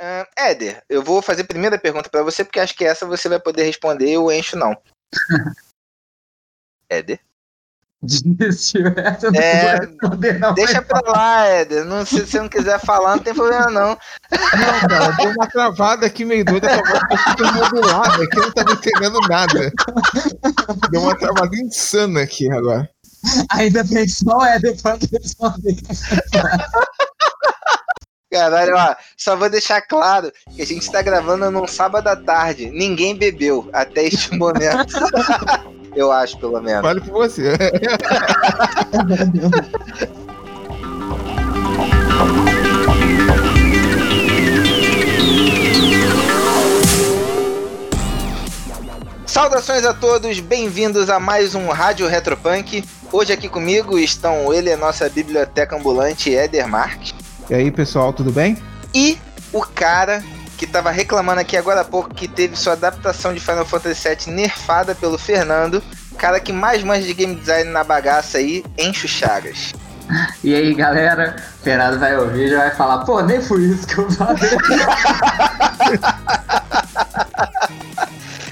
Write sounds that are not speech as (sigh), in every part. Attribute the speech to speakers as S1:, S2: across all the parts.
S1: Uh, Éder, eu vou fazer a primeira pergunta para você, porque acho que essa você vai poder responder, eu encho não. (laughs) Éder?
S2: Desistiu. Essa
S1: é, não, deixa pra lá, Éder. Não, se você não quiser falar, não tem problema, não.
S3: Não, cara, deu uma travada aqui meio doida, a voz tá modulada aqui, eu não tava entendendo nada. Deu uma travada insana aqui agora.
S2: Ainda bem que só o Éder pode responder.
S1: Caralho, ó, só vou deixar claro que a gente está gravando num sábado à tarde. Ninguém bebeu até este (laughs) momento. Eu acho, pelo menos.
S3: Vale por você. (laughs)
S1: Saudações a todos, bem-vindos a mais um Rádio Retropunk. Hoje aqui comigo estão ele, a nossa biblioteca ambulante, Éder Marques.
S3: E aí, pessoal, tudo bem?
S1: E o cara que tava reclamando aqui agora há pouco que teve sua adaptação de Final Fantasy VII nerfada pelo Fernando, cara que mais manja de game design na bagaça aí, enche o Chagas. (laughs)
S2: E aí, galera, o Fernando vai ouvir e vai falar, pô, nem foi isso que eu falei. (laughs)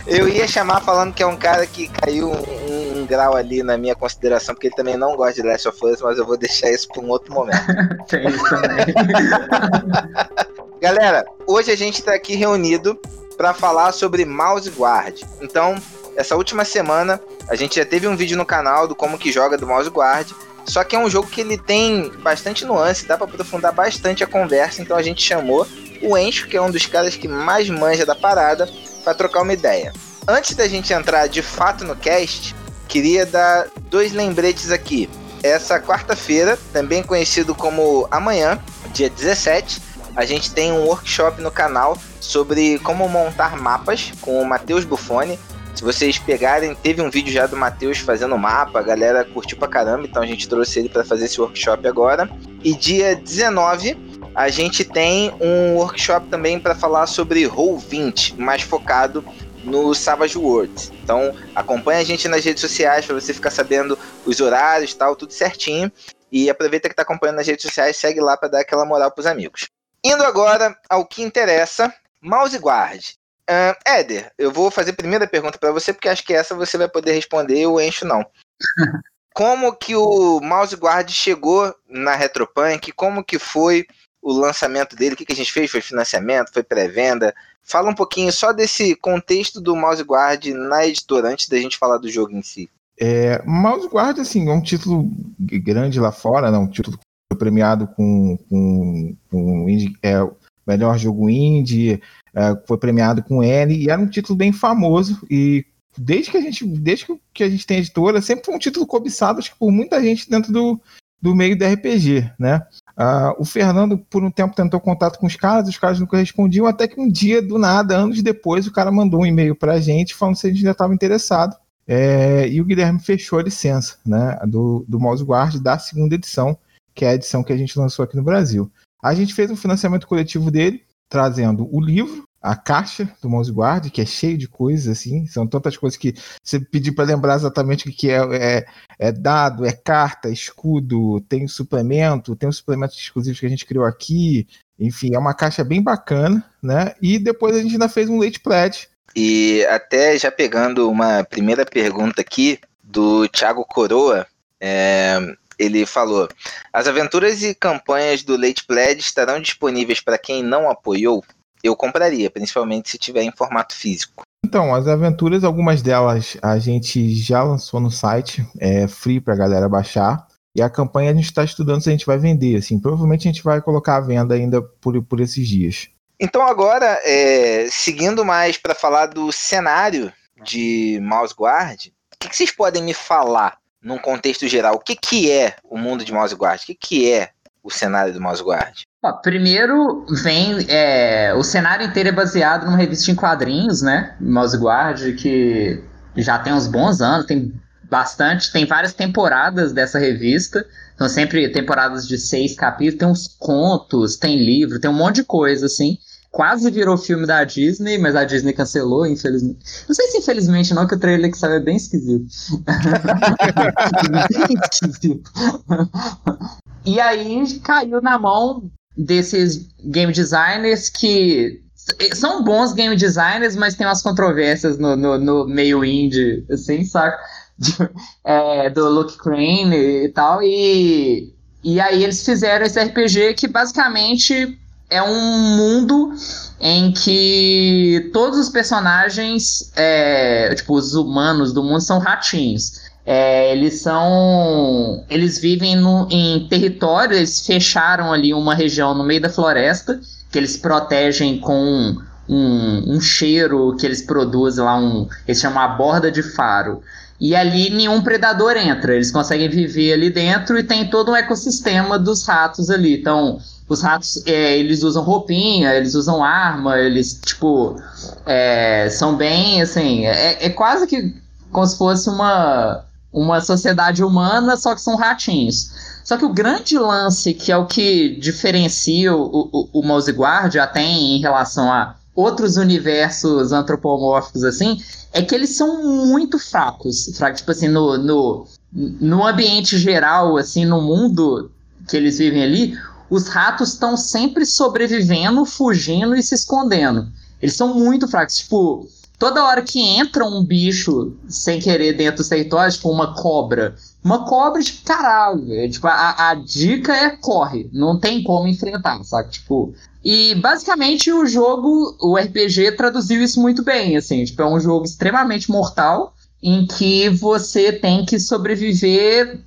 S1: eu ia chamar falando que é um cara que caiu um, grau ali na minha consideração, porque ele também não gosta de Last of Us, mas eu vou deixar isso para um outro momento. (laughs)
S2: Tem isso também. (laughs)
S1: Galera, hoje a gente está aqui reunido para falar sobre Mouse Guard. Então, essa última semana a gente já teve um vídeo no canal do como que joga do Mouse Guard. Só que é um jogo que ele tem bastante nuance, dá para aprofundar bastante a conversa, então a gente chamou o Encho, que é um dos caras que mais manja da parada, para trocar uma ideia. Antes da gente entrar de fato no cast, queria dar dois lembretes aqui. Essa quarta-feira, também conhecido como amanhã, dia 17, a gente tem um workshop no canal sobre como montar mapas com o Matheus Buffoni. Se vocês pegarem, teve um vídeo já do Matheus fazendo mapa, a galera curtiu pra caramba, então a gente trouxe ele para fazer esse workshop agora. E dia 19, a gente tem um workshop também para falar sobre Roll20, mais focado no Savage Worlds. Então acompanha a gente nas redes sociais para você ficar sabendo os horários tal, tudo certinho. E aproveita que está acompanhando nas redes sociais, segue lá para dar aquela moral para os amigos. Indo agora ao que interessa, Mouse Guard. Uh, Éder, eu vou fazer a primeira pergunta para você, porque acho que essa você vai poder responder, eu encho não. (laughs) Como que o Mouse Guard chegou na Retropunk? Como que foi o lançamento dele? O que, que a gente fez? Foi financiamento? Foi pré-venda? Fala um pouquinho só desse contexto do Mouse Guard na editora, antes da gente falar do jogo em si.
S3: É, Mouse Guard, assim, é um título grande lá fora, né? um título premiado com, com, com indie, é, melhor jogo indie, é, foi premiado com N, e era um título bem famoso, e desde que a gente, desde que a gente tem editora, sempre foi um título cobiçado, acho que por muita gente dentro do, do meio do RPG, né? Uh, o Fernando, por um tempo, tentou contato com os caras, os caras nunca respondiam, até que um dia, do nada, anos depois, o cara mandou um e-mail para a gente falando se a gente já estava interessado. É, e o Guilherme fechou a licença né, do, do Mouse Guard da segunda edição, que é a edição que a gente lançou aqui no Brasil. A gente fez um financiamento coletivo dele, trazendo o livro, a caixa do Mouse Guard, que é cheio de coisas, assim, são tantas coisas que você pedir para lembrar exatamente o que é, é, é, dado, é carta, escudo, tem suplemento, tem os suplementos exclusivos que a gente criou aqui, enfim, é uma caixa bem bacana, né? E depois a gente ainda fez um leite pledge.
S1: E até já pegando uma primeira pergunta aqui do Thiago Coroa, é, ele falou: as aventuras e campanhas do Late Pledge estarão disponíveis para quem não apoiou? Eu compraria, principalmente se tiver em formato físico.
S3: Então, as aventuras, algumas delas a gente já lançou no site, é free pra galera baixar. E a campanha a gente está estudando se a gente vai vender, assim. Provavelmente a gente vai colocar a venda ainda por, por esses dias.
S1: Então agora, é, seguindo mais para falar do cenário de Mouse Guard, o que, que, vocês podem me falar num contexto geral? O que, que é o mundo de Mouse Guard? O que, que é o cenário do Mouse Guard?
S2: Primeiro vem. É, o cenário inteiro é baseado numa revista em quadrinhos, né? Mouse Guard, que já tem uns bons anos, tem bastante, tem várias temporadas dessa revista. São sempre temporadas de seis capítulos, tem uns contos, tem livro, tem um monte de coisa, assim. Quase virou filme da Disney, mas a Disney cancelou, infelizmente. Não sei se infelizmente não, que o trailer que saiu é bem esquisito. (laughs) (laughs) bem esquisito. e aí caiu na mão desses game designers que são bons game designers, mas tem umas controvérsias no, no, no meio indie, assim, saca? É, do Luke Crane e tal, e, e aí eles fizeram esse RPG que basicamente é um mundo em que todos os personagens, é, tipo, os humanos do mundo são ratinhos. É, eles são. Eles vivem no, em território, eles fecharam ali uma região no meio da floresta, que eles protegem com um, um cheiro que eles produzem lá, um, eles chamam a borda de faro. E ali nenhum predador entra, eles conseguem viver ali dentro e tem todo um ecossistema dos ratos ali. Então, os ratos, é, eles usam roupinha, eles usam arma, eles, tipo, é, são bem, assim, é, é, quase que como se fosse uma, uma sociedade humana, só que são ratinhos. Só que o grande lance, que é o que diferencia o, o, o Mouse Guard até em relação a outros universos antropomórficos, assim, é que eles são muito fracos. fracos tipo assim, no, no, no ambiente geral, assim, no mundo que eles vivem ali, os ratos estão sempre sobrevivendo, fugindo e se escondendo. Eles são muito fracos. Tipo, toda hora que entra um bicho sem querer dentro dos territórios, tipo uma cobra. Uma cobra, tipo, caralho. É, tipo, a, a dica é corre. Não tem como enfrentar, sabe? Tipo. E basicamente o jogo, o RPG traduziu isso muito bem. Assim, tipo, é um jogo extremamente mortal em que você tem que sobreviver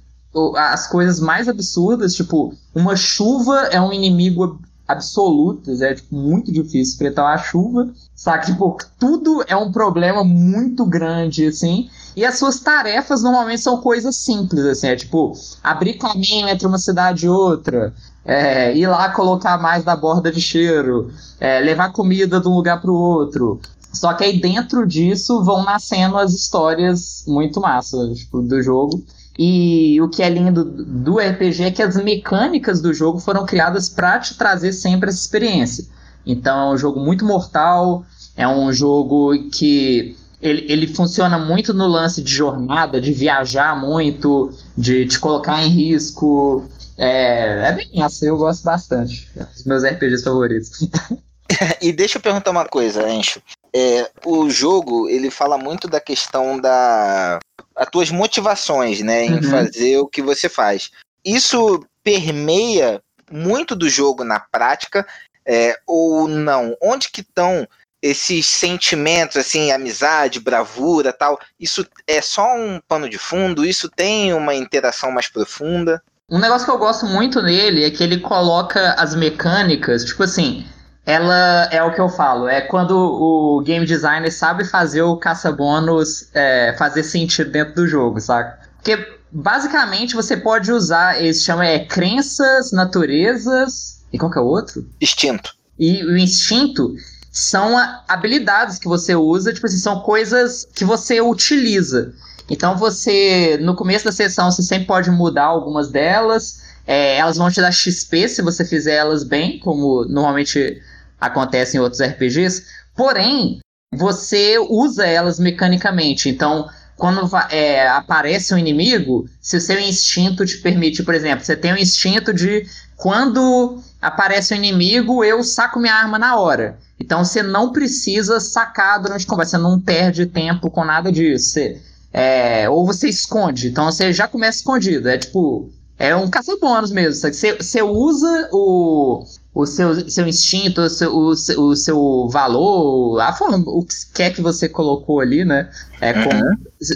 S2: as coisas mais absurdas, tipo, uma chuva é um inimigo absoluto, é tipo, muito difícil enfrentar uma chuva, sabe? Tipo, tudo é um problema muito grande, assim, e as suas tarefas normalmente são coisas simples, assim, é tipo, abrir caminho entre uma cidade e outra, é, ir lá colocar mais da borda de cheiro, é, levar comida de um lugar para o outro. Só que aí dentro disso vão nascendo as histórias muito massas tipo, do jogo. E o que é lindo do RPG é que as mecânicas do jogo foram criadas para te trazer sempre essa experiência. Então é um jogo muito mortal, é um jogo que ele, ele funciona muito no lance de jornada, de viajar muito, de te colocar em risco. É, é bem assim, eu gosto bastante. É um dos meus RPGs favoritos. (laughs)
S1: e deixa eu perguntar uma coisa, Encho. É, o jogo ele fala muito da questão da as tuas motivações, né, em uhum. fazer o que você faz. Isso permeia muito do jogo na prática é, ou não? Onde que estão esses sentimentos, assim, amizade, bravura, tal? Isso é só um pano de fundo? Isso tem uma interação mais profunda?
S2: Um negócio que eu gosto muito nele é que ele coloca as mecânicas, tipo assim, ela é o que eu falo, é quando o game designer sabe fazer o caça-bônus é, fazer sentido dentro do jogo, saca? Porque basicamente você pode usar, eles chamam é crenças, naturezas e qual que é o outro?
S1: Instinto.
S2: E o instinto são habilidades que você usa, tipo assim, são coisas que você utiliza. Então você, no começo da sessão, você sempre pode mudar algumas delas. É, elas vão te dar XP se você fizer elas bem, como normalmente acontece em outros RPGs, porém, você usa elas mecanicamente. Então, quando é, aparece um inimigo, se o seu instinto te permite, por exemplo, você tem o um instinto de quando aparece um inimigo, eu saco minha arma na hora. Então você não precisa sacar durante a conversa, você não perde tempo com nada disso. Você, é, ou você esconde, então você já começa escondido. É tipo, é um caça-bônus mesmo. Você, você usa o, o seu, seu instinto, o seu, o, seu, valor, a forma, o que quer que você colocou ali, né? É uhum. como,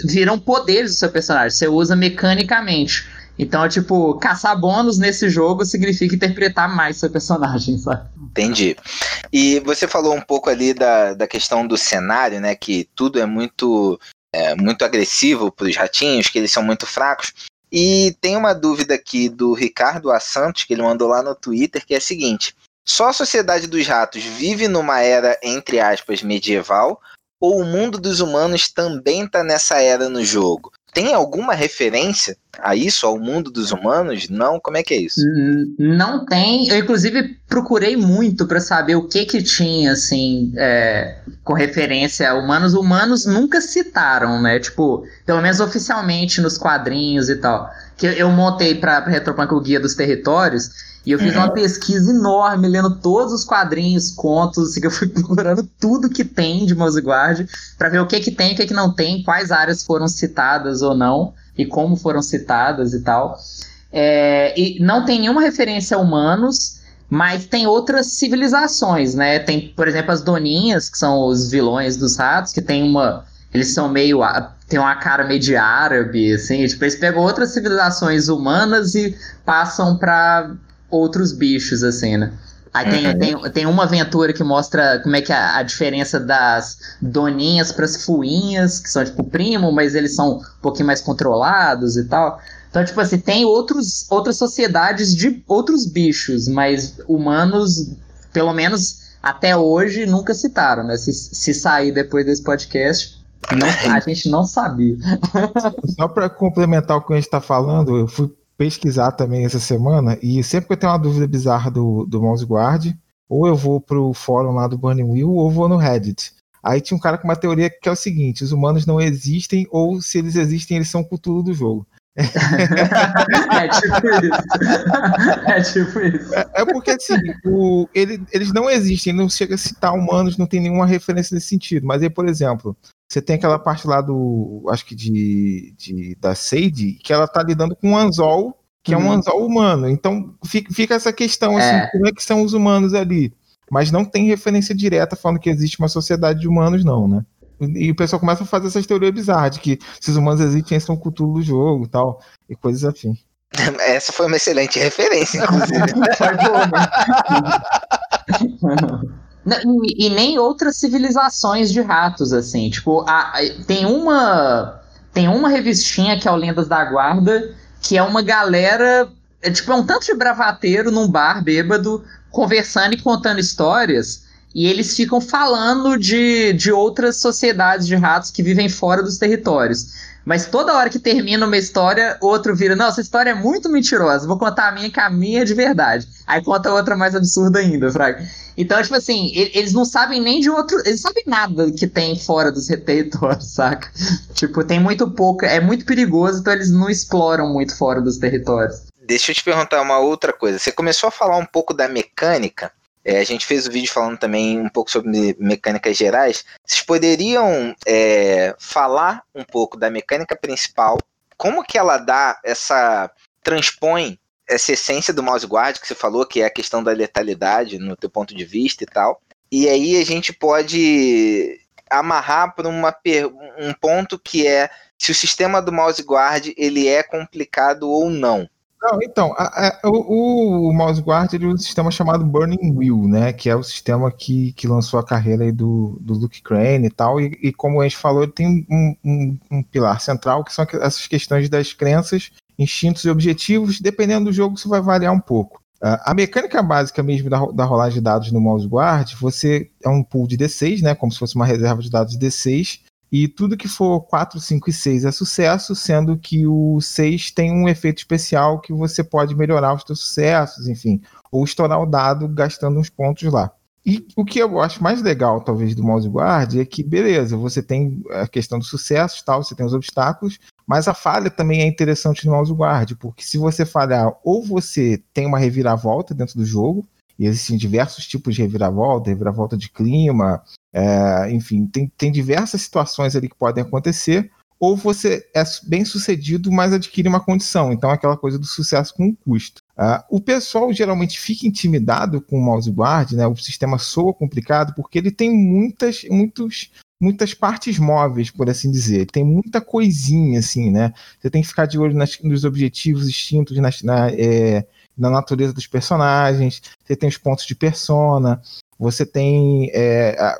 S2: viram poderes do seu personagem. Você usa mecanicamente. Então, é tipo, caçar bônus nesse jogo significa interpretar mais seu personagem, sabe?
S1: Entendi. E você falou um pouco ali da, da questão do cenário, né? Que tudo é muito, é, muito agressivo para os ratinhos, que eles são muito fracos. E tem uma dúvida aqui do Ricardo A. Santos, que ele mandou lá no Twitter, que é a seguinte: só a Sociedade dos Ratos vive numa era, entre aspas, medieval, ou o mundo dos humanos também está nessa era no jogo? Tem alguma referência a isso, ao mundo dos humanos? Não? Como é que é isso?
S2: Não tem. Eu, inclusive, procurei muito para saber o que que tinha, assim, é, com referência a humanos. Humanos nunca citaram, né? Tipo, pelo menos oficialmente nos quadrinhos e tal. Que eu montei para Retropunk o Guia dos Territórios, e eu fiz uhum. uma pesquisa enorme, lendo todos os quadrinhos, contos, assim, que eu fui (laughs) procurando tudo que tem de Mosiguard, para ver o que que tem, o que que não tem, quais áreas foram citadas ou não, e como foram citadas e tal. É, e não tem nenhuma referência a humanos, mas tem outras civilizações, né? Tem, por exemplo, as Doninhas, que são os vilões dos ratos, que tem uma. Eles são meio. tem uma cara meio de árabe, assim. Tipo, eles pegam outras civilizações humanas e passam para outros bichos, assim, né? Aí tem, uhum. tem, tem uma aventura que mostra como é que a, a diferença das doninhas para as fuinhas, que são tipo primo, mas eles são um pouquinho mais controlados e tal. Então, tipo assim, tem outros, outras sociedades de outros bichos, mas humanos, pelo menos até hoje, nunca citaram, né? Se, se sair depois desse podcast, não, a gente não sabia. (laughs)
S3: Só para complementar o que a gente está falando, eu fui pesquisar também essa semana e sempre que eu tenho uma dúvida bizarra do, do Mouse Guard, ou eu vou pro fórum lá do Burning Wheel ou vou no Reddit. Aí tinha um cara com uma teoria que é o seguinte: os humanos não existem, ou se eles existem, eles são cultura do jogo. (laughs)
S2: é tipo isso. É tipo isso.
S3: É, é porque assim, o, ele, eles não existem, não chega a citar humanos, não tem nenhuma referência nesse sentido. Mas aí, por exemplo, você tem aquela parte lá do. Acho que de, de da Sage, que ela tá lidando com um anzol, que uhum. é um uhum. anzol humano. Então fica, fica essa questão, assim, é. como é que são os humanos ali? Mas não tem referência direta falando que existe uma sociedade de humanos, não, né? E o pessoal começa a fazer essas teorias bizarras de que se os humanos existem, são cultura do jogo e tal, e coisas assim. (laughs)
S1: Essa foi uma excelente referência, inclusive. (laughs) (laughs)
S2: e, e, nem outras civilizações de ratos, assim. Tipo, a, a, tem uma. Tem uma revistinha que é o Lendas da Guarda, que é uma galera. É, tipo, é um tanto de bravateiro num bar bêbado, conversando e contando histórias e eles ficam falando de, de outras sociedades de ratos que vivem fora dos territórios. Mas toda hora que termina uma história, outro vira, não, essa história é muito mentirosa, vou contar a minha que a minha é de verdade. Aí conta outra mais absurda ainda, Fraga. Então, tipo assim, eles não sabem nem de outro. Eles sabem nada que tem fora dos territórios, (laughs) saca? Tipo, tem muito pouco. É muito perigoso, então eles não exploram muito fora dos territórios.
S1: Deixa eu te perguntar uma outra coisa. Você começou a falar um pouco da mecânica é, a gente fez o vídeo falando também um pouco sobre mecânicas gerais. Vocês poderiam é, falar um pouco da mecânica principal, como que ela dá essa transpõe essa essência do mouse guard que você falou, que é a questão da letalidade no teu ponto de vista e tal. E aí a gente pode amarrar para um ponto que é se o sistema do mouse guard ele é complicado ou não.
S3: Não, então, a, a, o, o Mouse Guard ele usa um sistema chamado Burning Wheel, né? Que é o sistema que, que lançou a carreira do, do Luke Crane e tal. E, e como a gente falou, ele tem um, um, um, pilar central, que são essas questões das crenças, instintos e objetivos. Dependendo do jogo, isso vai variar um pouco. Uh, a mecânica básica mesmo da, da rolagem de dados no Mouse Guard, você é um pool de D6, né? Como se fosse uma reserva de dados de D6 e tudo que for 4, 5 e 6 é sucesso, sendo que o 6 tem um efeito especial que você pode melhorar os seus sucessos, enfim, ou estourar o dado gastando uns pontos lá. E o que eu acho mais legal, talvez, do mouse guard é que, beleza, você tem a questão do sucesso, tal, você tem os obstáculos, mas a falha também é interessante no mouse guard, porque se você falhar, ou você tem uma reviravolta dentro do jogo, e existem diversos tipos de reviravolta, reviravolta de clima, é, enfim, tem, tem diversas situações ali que podem acontecer, ou você é bem sucedido, mas adquire uma condição. Então, aquela coisa do sucesso com custo. Uh, o pessoal geralmente fica intimidado com o mouse guard, né? O sistema soa complicado porque ele tem muitas, muitos, muitas partes móveis, por assim dizer. Tem muita coisinha, assim, né? Você tem que ficar de olho nas, nos objetivos extintos na, na, é, na natureza dos personagens. Você tem os pontos de persona. Você tem é,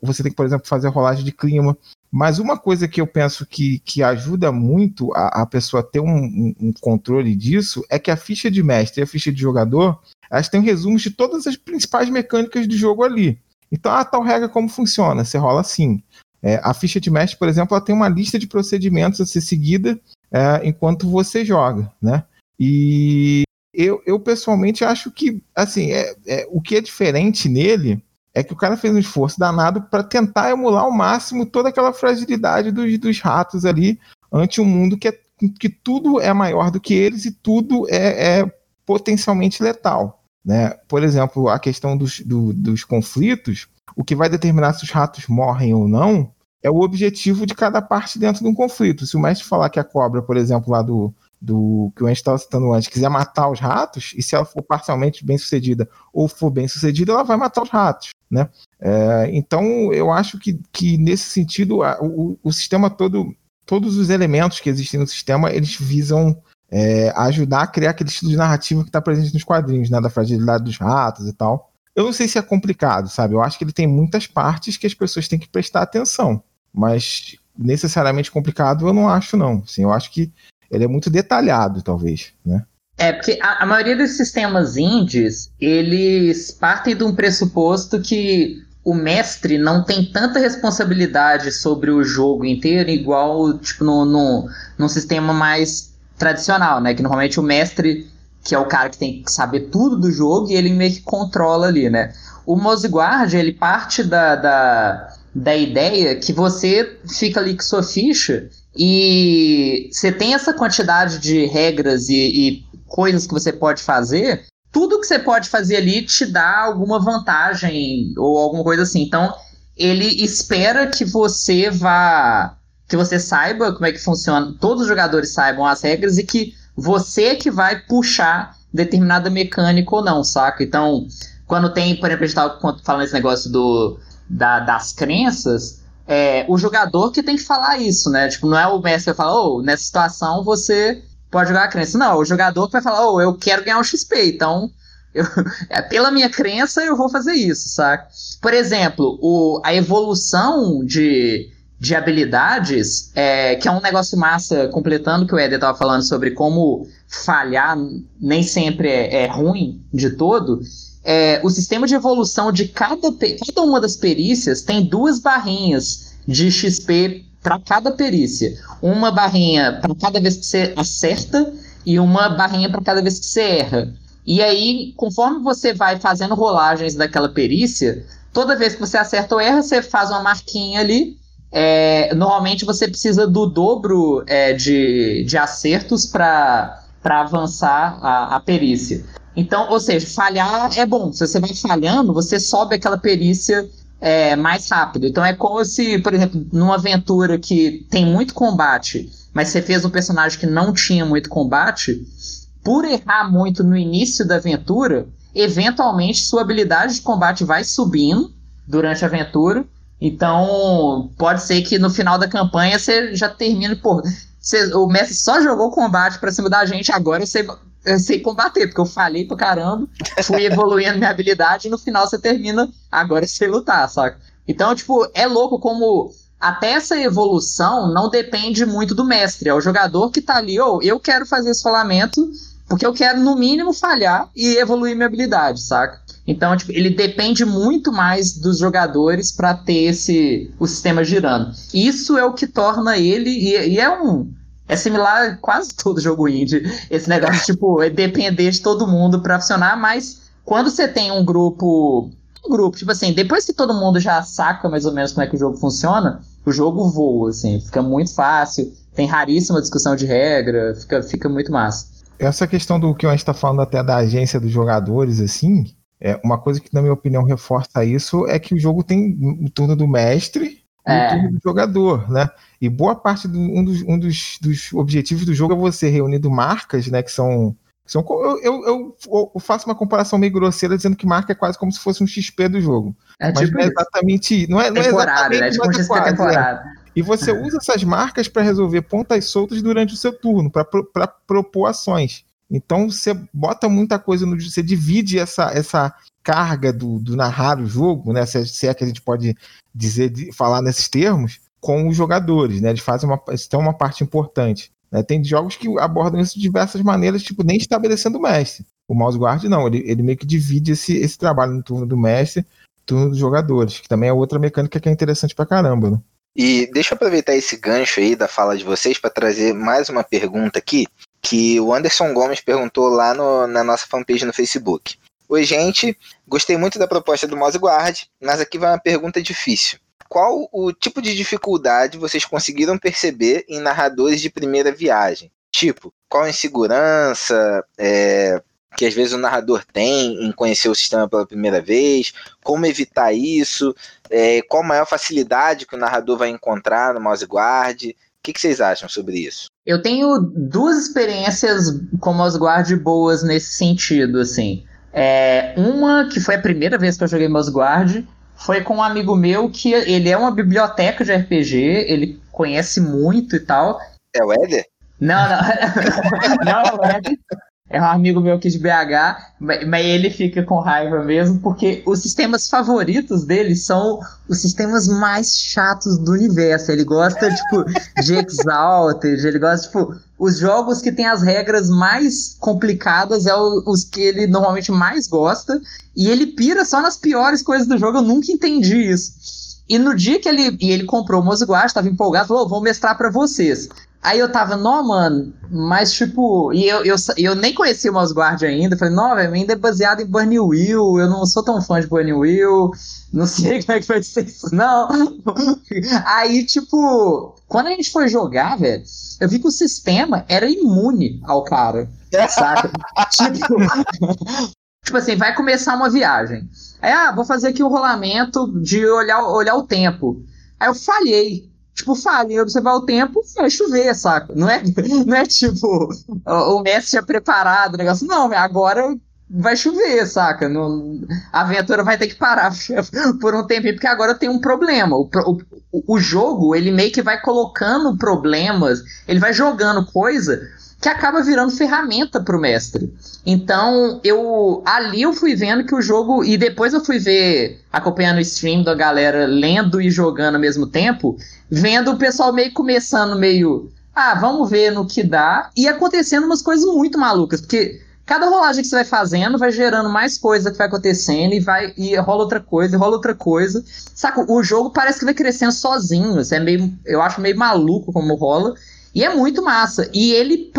S3: você tem que, por exemplo, fazer a rolagem de clima. Mas uma coisa que eu penso que, que ajuda muito a, a pessoa ter um, um, um, controle disso é que a ficha de mestre e a ficha de jogador elas têm resumos de todas as principais mecânicas do jogo ali. Então, a tal regra como funciona? Você rola assim. É, a ficha de mestre, por exemplo, ela tem uma lista de procedimentos a ser seguida é, enquanto você joga, né? E eu, eu pessoalmente acho que, assim, é, é, o que é diferente nele é que o cara fez um esforço danado para tentar emular ao máximo toda aquela fragilidade dos, dos ratos ali ante um mundo que é que tudo é maior do que eles e tudo é, é potencialmente letal. Né? Por exemplo, a questão dos, do, dos conflitos, o que vai determinar se os ratos morrem ou não é o objetivo de cada parte dentro de um conflito. Se o mestre falar que a cobra, por exemplo, lá do, do que o Andy estava citando antes, quiser matar os ratos, e se ela for parcialmente bem sucedida ou for bem sucedida, ela vai matar os ratos. Né? É, então, eu acho que, que nesse sentido, a, o, o sistema todo, todos os elementos que existem no sistema, eles visam é, ajudar a criar aquele estilo de narrativa que está presente nos quadrinhos, né, da fragilidade dos ratos e tal. Eu não sei se é complicado, sabe? Eu acho que ele tem muitas partes que as pessoas têm que prestar atenção, mas necessariamente complicado eu não acho não. Assim, eu acho que ele é muito detalhado, talvez, né?
S2: É, porque a, a maioria dos sistemas indies, eles partem de um pressuposto que o mestre não tem tanta responsabilidade sobre o jogo inteiro, igual, tipo, no, no, num sistema mais tradicional, né? Que normalmente o mestre, que é o cara que tem que saber tudo do jogo, e ele meio que controla ali, né? O Mozguard, ele parte da, da, da ideia que você fica ali com sua ficha e você tem essa quantidade de regras e, e coisas que você pode fazer, tudo que você pode fazer ali te dá alguma vantagem ou alguma coisa assim. Então, ele espera que você vá. Que você saiba como é que funciona, todos os jogadores saibam as regras e que você que vai puxar determinada mecânica ou não, saca? Então, quando tem, por exemplo, a gente estava falando esse negócio do, da, das crenças, é, o jogador que tem que falar isso, né? Tipo, não é o mestre que vai falar, oh, nessa situação você pode jogar a crença. Não, o jogador que vai falar, oh, eu quero ganhar um XP, então (laughs) eu, é, pela minha crença eu vou fazer isso, saca? Por exemplo, o, a evolução de, de habilidades, é, que é um negócio massa, completando que o Eder estava falando sobre como falhar nem sempre é, é ruim de todo, é, o sistema de evolução de cada, cada uma das perícias tem duas barrinhas de XP para cada perícia. Uma barrinha para cada vez que você acerta e uma barrinha para cada vez que você erra. E aí, conforme você vai fazendo rolagens daquela perícia, toda vez que você acerta ou erra, você faz uma marquinha ali. É, normalmente você precisa do dobro é, de, de acertos para avançar a, a perícia. Então, ou seja, falhar é bom. Se você vai falhando, você sobe aquela perícia é, mais rápido. Então é como se, por exemplo, numa aventura que tem muito combate, mas você fez um personagem que não tinha muito combate, por errar muito no início da aventura, eventualmente sua habilidade de combate vai subindo durante a aventura. Então, pode ser que no final da campanha você já termine, pô, você, o mestre só jogou combate pra cima da gente, agora você eu sei combater, porque eu falei pra caramba, fui (laughs) evoluindo minha habilidade e no final você termina, agora eu sei lutar, saca? Então, tipo, é louco como até essa evolução não depende muito do mestre, é o jogador que tá ali, ou oh, eu quero fazer esse rolamento porque eu quero, no mínimo, falhar e evoluir minha habilidade, saca? Então, tipo, ele depende muito mais dos jogadores para ter esse o sistema girando. Isso é o que torna ele e, e é um é similar a quase (laughs) todo jogo indie. Esse negócio, tipo, é depender de todo mundo para funcionar, mas quando você tem um grupo. Um grupo, tipo assim, depois que todo mundo já saca mais ou menos como é que o jogo funciona, o jogo voa, assim, fica muito fácil, tem raríssima discussão de regra, fica, fica muito massa.
S3: Essa questão do que a gente está falando até da agência dos jogadores, assim, é uma coisa que, na minha opinião, reforça isso é que o jogo tem o turno do mestre e é. o turno do jogador, né? E boa parte do um, dos, um dos, dos objetivos do jogo é você reunindo marcas, né? Que são. são eu, eu, eu, faço uma comparação meio grosseira dizendo que marca é quase como se fosse um XP do jogo. É mas tipo não é exatamente. Não é, não é exatamente. Né? Tipo um XP é quase, temporada. É. E você usa essas marcas para resolver pontas soltas durante o seu turno, para propor ações. Então você bota muita coisa no. Você divide essa, essa carga do, do narrar o jogo, né? Se, se é que a gente pode dizer, falar nesses termos, com os jogadores, né? Eles fazem uma, eles têm uma parte importante. Né? Tem jogos que abordam isso de diversas maneiras, tipo, nem estabelecendo o mestre. O mouse guard não, ele, ele meio que divide esse, esse trabalho no turno do mestre, turno dos jogadores, que também é outra mecânica que é interessante pra caramba, né?
S1: E deixa eu aproveitar esse gancho aí da fala de vocês para trazer mais uma pergunta aqui, que o Anderson Gomes perguntou lá no, na nossa fanpage no Facebook. Oi, gente, gostei muito da proposta do Mouse Guard, mas aqui vai uma pergunta difícil. qual o tipo de dificuldade vocês conseguiram perceber em narradores de primeira viagem? Tipo, qual insegurança é, que às vezes o narrador tem em conhecer o sistema pela primeira vez, como evitar isso, é, qual a maior facilidade que o narrador vai encontrar no mouse guard. O que, que vocês acham sobre isso?
S2: Eu tenho duas experiências com mouse guard boas nesse sentido, assim. É, uma que foi a primeira vez que eu joguei mouse guard foi com um amigo meu que ele é uma biblioteca de RPG, ele conhece muito e tal.
S1: É o Éder?
S2: Não, não. (laughs) não é o Éder. É um amigo meu aqui de BH, mas ele fica com raiva mesmo, porque os sistemas favoritos dele são os sistemas mais chatos do universo. Ele gosta, tipo, de Exalted, ele gosta, tipo, os jogos que tem as regras mais complicadas é os que ele normalmente mais gosta, e ele pira só nas piores coisas do jogo, eu nunca entendi isso. E no dia que ele, e ele comprou o Mozguard, estava empolgado, falou, vou mestrar para vocês. Aí eu tava, não, mano, mas tipo, e eu, eu, eu nem conhecia o Mouse Guard ainda. Falei, não, velho, ainda é baseado em Burning Will. Eu não sou tão fã de Burning Will. Não sei (laughs) como é que vai ser isso, não. (laughs) Aí, tipo, quando a gente foi jogar, velho, eu vi que o sistema era imune ao cara. Saca? (laughs) tipo, tipo assim, vai começar uma viagem. Aí, ah, vou fazer aqui o um rolamento de olhar, olhar o tempo. Aí eu falhei tipo, fala em observar o tempo, vai chover, saca? Não é, (laughs) não é tipo, o, Messi tinha preparado o negócio, não, agora vai chover, saca? A aventura vai ter que parar (laughs) por um tempinho, porque agora tem um problema. O, o, o jogo, ele meio que vai colocando problemas, ele vai jogando coisa que acaba virando ferramenta para o mestre. Então, eu ali eu fui vendo que o jogo e depois eu fui ver acompanhando o stream da galera lendo e jogando ao mesmo tempo, vendo o pessoal meio começando meio, ah, vamos ver no que dá e acontecendo umas coisas muito malucas, porque cada rolagem que você vai fazendo vai gerando mais coisa que vai acontecendo e vai e rola outra coisa, e rola outra coisa. Saca, o jogo parece que vai crescendo sozinho, é meio, eu acho meio maluco como rola. E é muito massa. E ele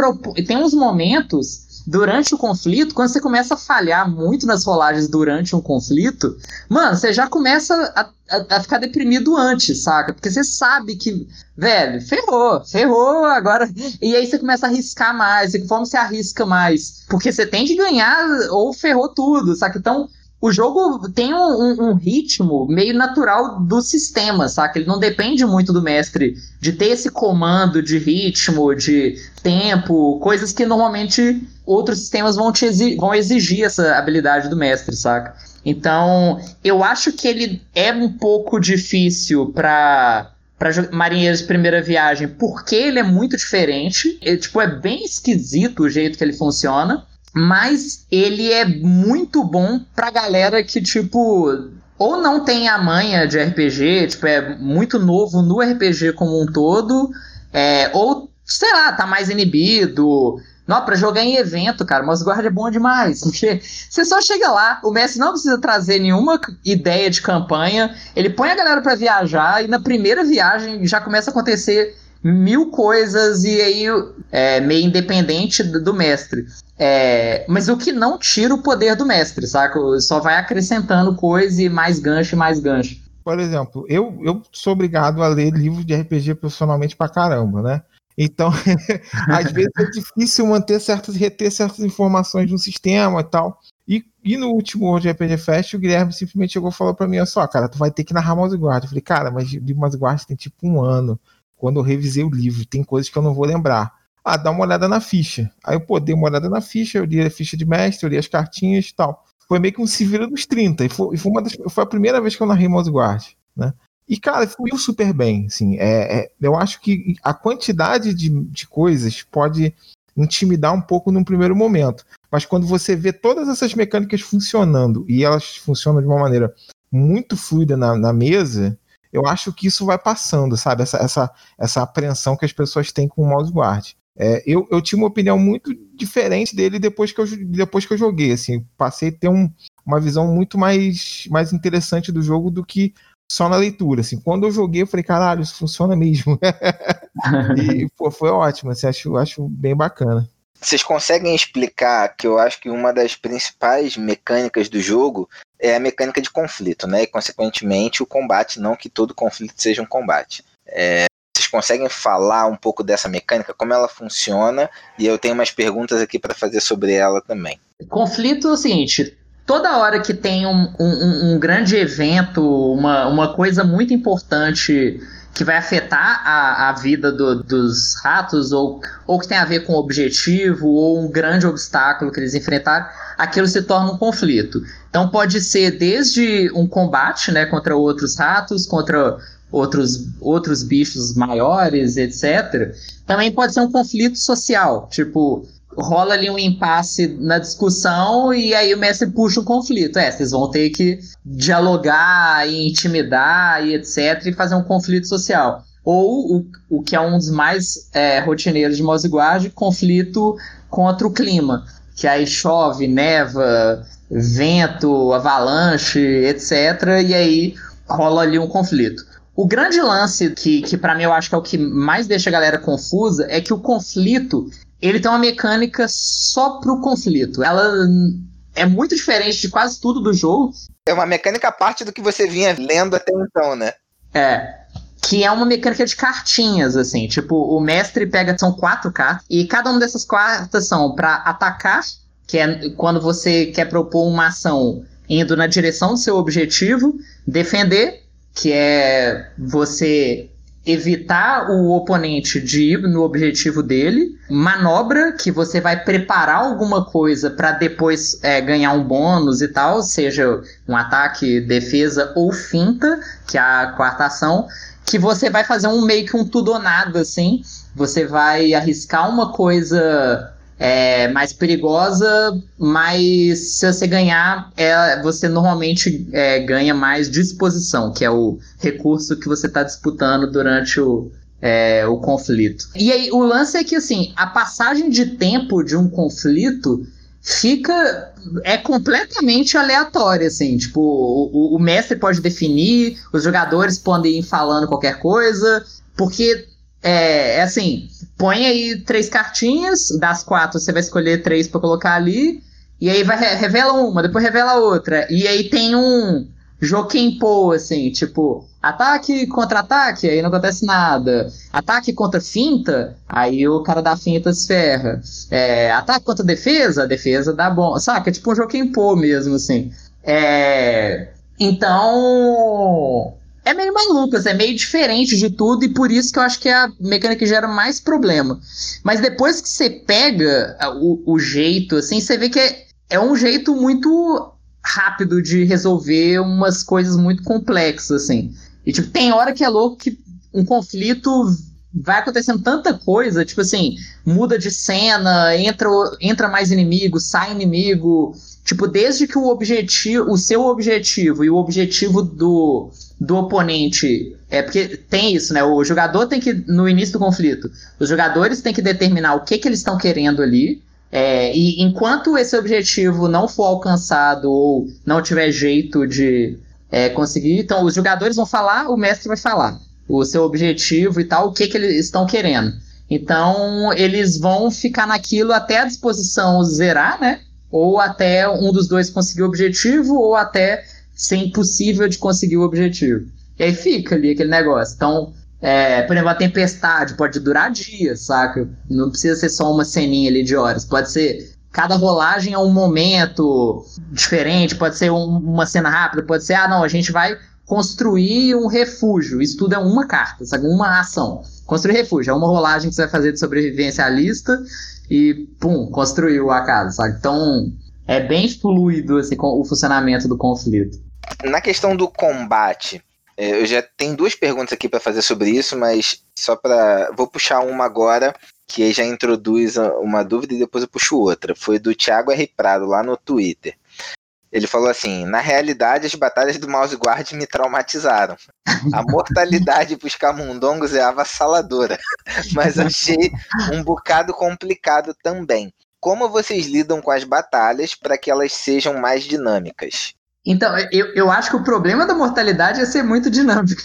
S2: tem uns momentos durante o conflito, quando você começa a falhar muito nas rolagens durante um conflito, mano, você já começa a, a, a, ficar deprimido antes, saca? Porque você sabe que, velho, ferrou, ferrou agora. E aí você começa a arriscar mais, e conforme você arrisca mais, porque você tem que ganhar ou ferrou tudo, saca? Então, o jogo tem um, um, um, ritmo meio natural do sistema, saca? Ele não depende muito do mestre de ter esse comando de ritmo, de tempo, coisas que normalmente outros sistemas vão, te exigir, vão exigir essa habilidade do mestre, saca? Então, eu acho que ele é um pouco difícil para para marinheiros de primeira viagem, porque ele é muito diferente. Ele, tipo, é bem esquisito o jeito que ele funciona mas ele é muito bom pra galera que, tipo, ou não tem a manha de RPG, tipo, é muito novo no RPG como um todo, é, ou, sei lá, tá mais inibido. Não, pra jogar em evento, cara, mas guarda é bom demais, (laughs) porque você só chega lá, o Messi não precisa trazer nenhuma ideia de campanha, ele põe a galera para viajar e na primeira viagem já começa a acontecer mil coisas e aí é meio independente do, mestre. É, mas o que não tira o poder do mestre, saca? Só vai acrescentando coisa e mais gancho e mais gancho.
S3: Por exemplo, eu, eu sou obrigado a ler livros de RPG profissionalmente pra caramba, né? Então, (laughs) às vezes é difícil manter certas, reter certas informações no sistema e tal. E, e no último World RPG Fest, o Guilherme simplesmente chegou e falou pra mim: olha só, cara, tu vai ter que narrar Mouse Guard. Eu falei, cara, mas livro Mouse Guard tem tipo um ano. Quando eu revisei o livro, tem coisas que eu não vou lembrar. Ah, dá uma olhada na ficha. Aí eu, pô, dei uma olhada na ficha, eu li a ficha de mestre, eu li as cartinhas e tal. Foi meio que um se vira dos 30. E foi, foi, das, foi a primeira vez que eu narrei Mouse Guard, né? E, cara, fluiu super bem, assim. É, é, eu acho que a quantidade de, de coisas pode intimidar um pouco num primeiro momento. Mas quando você vê todas essas mecânicas funcionando e elas funcionam de uma maneira muito fluida na, na mesa, eu acho que isso vai passando, sabe? Essa, essa, essa apreensão que as pessoas têm com o mouse guard. É, eu, eu tinha uma opinião muito diferente dele depois que eu, depois que eu joguei. Assim, passei a ter um, uma visão muito mais, mais interessante do jogo do que só na leitura. Assim, quando eu joguei, eu falei, caralho, isso funciona mesmo. (laughs) e pô, foi ótimo, assim, acho, acho bem bacana.
S1: Vocês conseguem explicar que eu acho que uma das principais mecânicas do jogo é a mecânica de conflito, né? E consequentemente o combate, não que todo conflito seja um combate. É, vocês conseguem falar um pouco dessa mecânica, como ela funciona? E eu tenho umas perguntas aqui para fazer sobre ela também.
S2: Conflito é o seguinte: toda hora que tem um, um, um grande evento, uma, uma coisa muito importante que vai afetar a, a vida do, dos ratos, ou, ou que tem a ver com o objetivo, ou um grande obstáculo que eles enfrentaram, aquilo se torna um conflito. Então pode ser desde um combate né, contra outros ratos, contra outros, outros bichos maiores, etc. Também pode ser um conflito social, tipo, rola ali um impasse na discussão e aí o mestre puxa um conflito. É, vocês vão ter que dialogar e intimidar e etc. e fazer um conflito social. Ou o, o que é um dos mais é, rotineiros de Mosiguard, conflito contra o clima. Que aí chove, neva, vento, avalanche, etc. E aí rola ali um conflito. O grande lance que, que para mim eu acho que é o que mais deixa a galera confusa é que o conflito ele tem uma mecânica só pro conflito. Ela é muito diferente de quase tudo do jogo.
S1: É uma mecânica à parte do que você vinha lendo até então, né?
S2: É. Que é uma mecânica de cartinhas, assim. Tipo, o mestre pega. São quatro cartas. E cada uma dessas cartas são para atacar, que é quando você quer propor uma ação indo na direção do seu objetivo. Defender, que é você evitar o oponente de ir no objetivo dele, manobra que você vai preparar alguma coisa para depois é, ganhar um bônus e tal, seja um ataque, defesa ou finta, que é a quarta ação, que você vai fazer um meio que um tudo ou nada assim, você vai arriscar uma coisa é mais perigosa, mas se você ganhar, é, você normalmente é, ganha mais disposição, que é o recurso que você está disputando durante o, é, o conflito. E aí, o lance é que, assim, a passagem de tempo de um conflito fica é completamente aleatória, assim, tipo, o, o mestre pode definir, os jogadores podem ir falando qualquer coisa, porque é, é assim, põe aí três cartinhas, das quatro você vai escolher três para colocar ali, e aí vai revela uma, depois revela outra, e aí tem um Joquempo, assim, tipo, ataque contra ataque, aí não acontece nada. Ataque contra finta, aí o cara da finta se ferra. É, ataque contra defesa, defesa dá bom. Saca? É tipo um Joquempo mesmo, assim. É, então, é meio maluco, é meio diferente de tudo e por isso que eu acho que é a mecânica que gera mais problema. Mas depois que você pega o, o jeito, assim, você vê que é, é um jeito muito rápido de resolver umas coisas muito complexas, assim. E, tipo, tem hora que é louco que um conflito vai acontecendo tanta coisa, tipo assim, muda de cena, entra, entra mais inimigo, sai inimigo. Tipo, desde que o objetivo, o seu objetivo e o objetivo do, do oponente. É porque tem isso, né? O jogador tem que, no início do conflito, os jogadores têm que determinar o que, que eles estão querendo ali. É, e enquanto esse objetivo não for alcançado ou não tiver jeito de é, conseguir, então os jogadores vão falar, o mestre vai falar o seu objetivo e tal, o que, que eles estão querendo. Então eles vão ficar naquilo até a disposição zerar, né? Ou até um dos dois conseguir o objetivo, ou até ser impossível de conseguir o objetivo. E aí fica ali aquele negócio. Então, é, por exemplo, a tempestade pode durar dias, saca? Não precisa ser só uma ceninha ali de horas. Pode ser. Cada rolagem é um momento diferente, pode ser um, uma cena rápida, pode ser, ah, não, a gente vai construir um refúgio. Isso tudo é uma carta, sabe? Uma ação. Construir refúgio é uma rolagem que você vai fazer de sobrevivência à lista e, pum, construiu a casa, sabe? Então, é bem fluido assim, o funcionamento do conflito.
S1: Na questão do combate, é, eu já tenho duas perguntas aqui para fazer sobre isso, mas só para. Vou puxar uma agora, que já introduz uma dúvida e depois eu puxo outra. Foi do Thiago R. Prado, lá no Twitter. Ele falou assim: na realidade, as batalhas do Mouse Guard me traumatizaram. A mortalidade (laughs) para os camundongos é avassaladora, (laughs) mas achei um bocado complicado também. Como vocês lidam com as batalhas para que elas sejam mais dinâmicas?
S2: Então, eu, eu acho que o problema da mortalidade é ser muito dinâmico.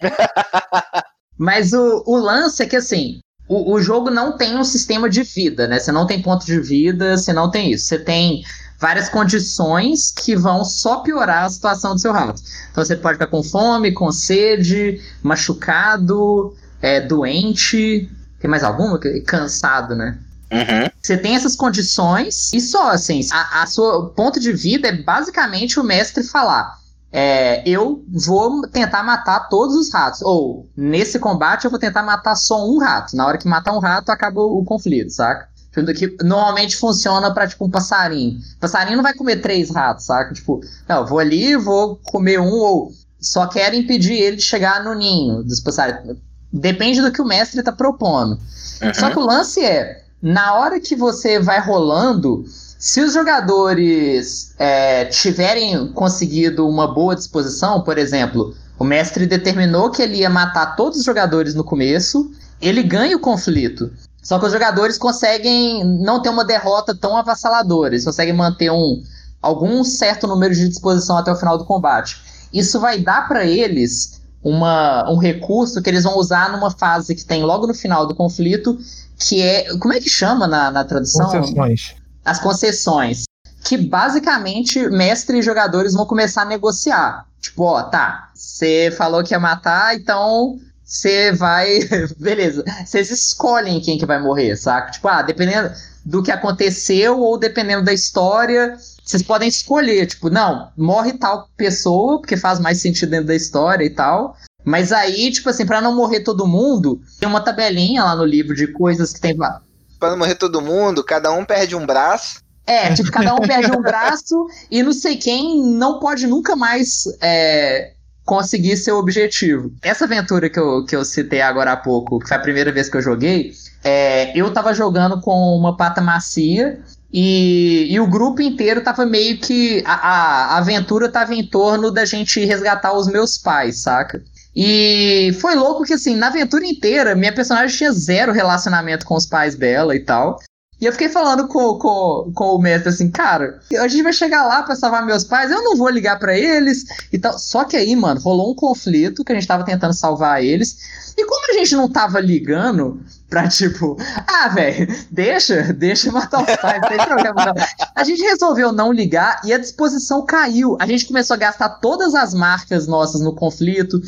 S2: (laughs) Mas o, o lance é que, assim, o, o jogo não tem um sistema de vida, né? Você não tem ponto de vida, você não tem isso. Você tem várias condições que vão só piorar a situação do seu rato. Então você pode ficar com fome, com sede, machucado, é, doente. Tem mais alguma? Cansado, né?
S1: Uhum.
S2: Você tem essas condições e só, assim, a, a sua ponto de vida é basicamente o mestre falar. É, eu vou tentar matar todos os ratos. Ou, nesse combate, eu vou tentar matar só um rato. Na hora que matar um rato, acaba o, o conflito, saca? Tipo, que normalmente funciona pra, tipo, um passarinho. O passarinho não vai comer três ratos, saca? Tipo, não, vou ali, vou comer um, ou só quero impedir ele de chegar no ninho dos passarinhos. Depende do que o mestre tá propondo. Uhum. Só que o lance é, na hora que você vai rolando, se os jogadores é, tiverem conseguido uma boa disposição, por exemplo, o mestre determinou que ele ia matar todos os jogadores no começo, ele ganha o conflito. Só que os jogadores conseguem não ter uma derrota tão avassaladora, eles conseguem manter um, algum certo número de disposição até o final do combate. Isso vai dar para eles uma, um recurso que eles vão usar numa fase que tem logo no final do conflito, que é. Como é que chama na, na tradução?
S3: Concessões.
S2: As concessões. Que basicamente mestre e jogadores vão começar a negociar. Tipo, ó, tá, você falou que ia matar, então você vai. (laughs) Beleza. Vocês escolhem quem que vai morrer, saca? Tipo, ah, dependendo do que aconteceu ou dependendo da história, vocês podem escolher, tipo, não, morre tal pessoa, porque faz mais sentido dentro da história e tal. Mas aí, tipo assim, para não morrer todo mundo, tem uma tabelinha lá no livro de coisas que tem.
S1: Pra não morrer todo mundo, cada um perde um braço.
S2: É, tipo, cada um perde um (laughs) braço e não sei quem não pode nunca mais é, conseguir seu objetivo. Essa aventura que eu, que eu citei agora há pouco, que foi a primeira vez que eu joguei, é, eu tava jogando com uma pata macia e, e o grupo inteiro tava meio que. A, a aventura tava em torno da gente resgatar os meus pais, saca? E foi louco que, assim, na aventura inteira, minha personagem tinha zero relacionamento com os pais dela e tal. E eu fiquei falando com, com, com o mestre assim, cara, a gente vai chegar lá para salvar meus pais, eu não vou ligar para eles e tal. Só que aí, mano, rolou um conflito que a gente tava tentando salvar eles. E como a gente não tava ligando pra tipo, ah, velho, deixa, deixa matar os pais, tem problema não. A gente resolveu não ligar e a disposição caiu. A gente começou a gastar todas as marcas nossas no conflito,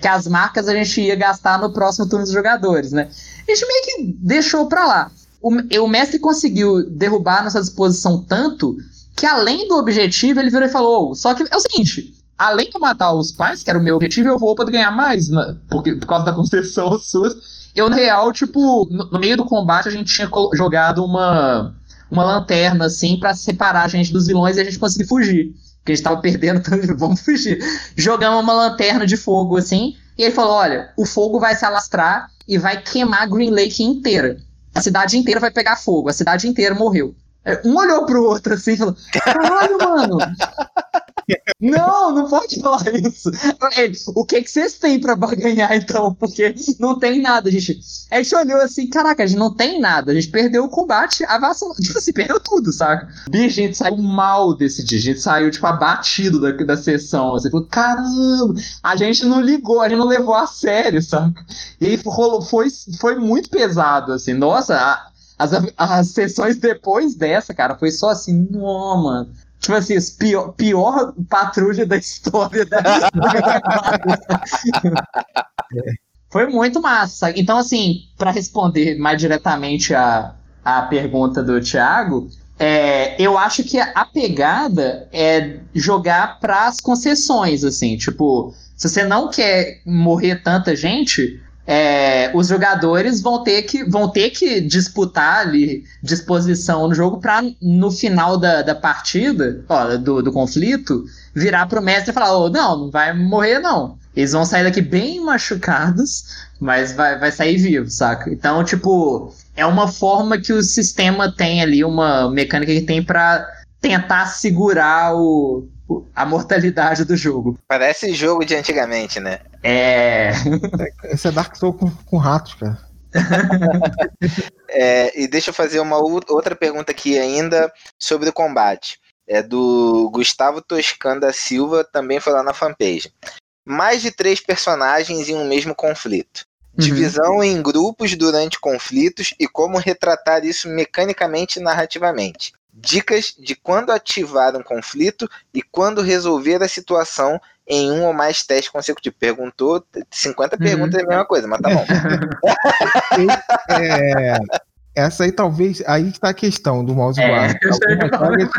S2: que as marcas a gente ia gastar no próximo turno dos jogadores, né? A gente meio que deixou pra lá o, o mestre conseguiu derrubar nossa disposição tanto que além do objetivo, ele virou e falou: só que é o seguinte. Além de matar os pais, que era o meu objetivo, eu vou poder ganhar mais, né? porque, por causa da concessão (laughs) sua. Eu, na real, tipo, no, no, meio do combate, a gente tinha jogado uma, uma lanterna, assim, para separar a gente dos vilões e a gente conseguir fugir. Porque a gente tava perdendo, então (laughs) vamos fugir. Jogamos uma lanterna de fogo, assim, e ele falou: olha, o fogo vai se alastrar e vai queimar Green Lake inteira a cidade inteira vai pegar fogo, a cidade inteira morreu. É, um olhou pro outro assim e falou: Caralho, mano! Não, não pode falar isso. O que que vocês têm pra ganhar então? Porque não tem nada, a gente. A gente olhou assim, caraca, a gente não tem nada. A gente perdeu o combate, avassalou. (laughs) Tipo assim, perdeu tudo, saca? E a gente saiu mal desse dia. A gente saiu, tipo, abatido da, da sessão. Assim, falou, caramba, a gente não ligou, a gente não levou a sério, saca? E aí rolou, foi, foi muito pesado, assim. Nossa, a, as, as sessões depois dessa, cara, foi só assim, não, mano Tipo assim, pior, pior patrulha da história da (laughs) Foi muito massa. Então, assim, para responder mais diretamente a, a pergunta do Thiago, é, eu acho que a pegada é jogar para as concessões, assim, tipo, se você não quer morrer tanta gente, é, os jogadores vão ter que, vão ter que disputar ali disposição no jogo para no final da, da partida, ó, do, do conflito, virar pro mestre e falar: oh, não, não vai morrer, não. Eles vão sair daqui bem machucados, mas vai, vai sair vivo, saca? Então, tipo, é uma forma que o sistema tem ali, uma mecânica que tem para tentar segurar o, a mortalidade do jogo.
S1: Parece jogo de antigamente, né?
S2: É.
S3: Esse é Dark Souls com, com ratos, cara. (laughs)
S1: é, e deixa eu fazer uma outra pergunta aqui ainda sobre o combate. É do Gustavo Toscan da Silva, também foi lá na fanpage. Mais de três personagens em um mesmo conflito. Divisão uhum. em grupos durante conflitos e como retratar isso mecanicamente e narrativamente. Dicas de quando ativar um conflito e quando resolver a situação em um ou mais testes consecutivos. Perguntou 50 uhum. perguntas é a mesma coisa, mas tá bom. (laughs)
S3: é, essa aí talvez. Aí está a questão do mouse é, Algumas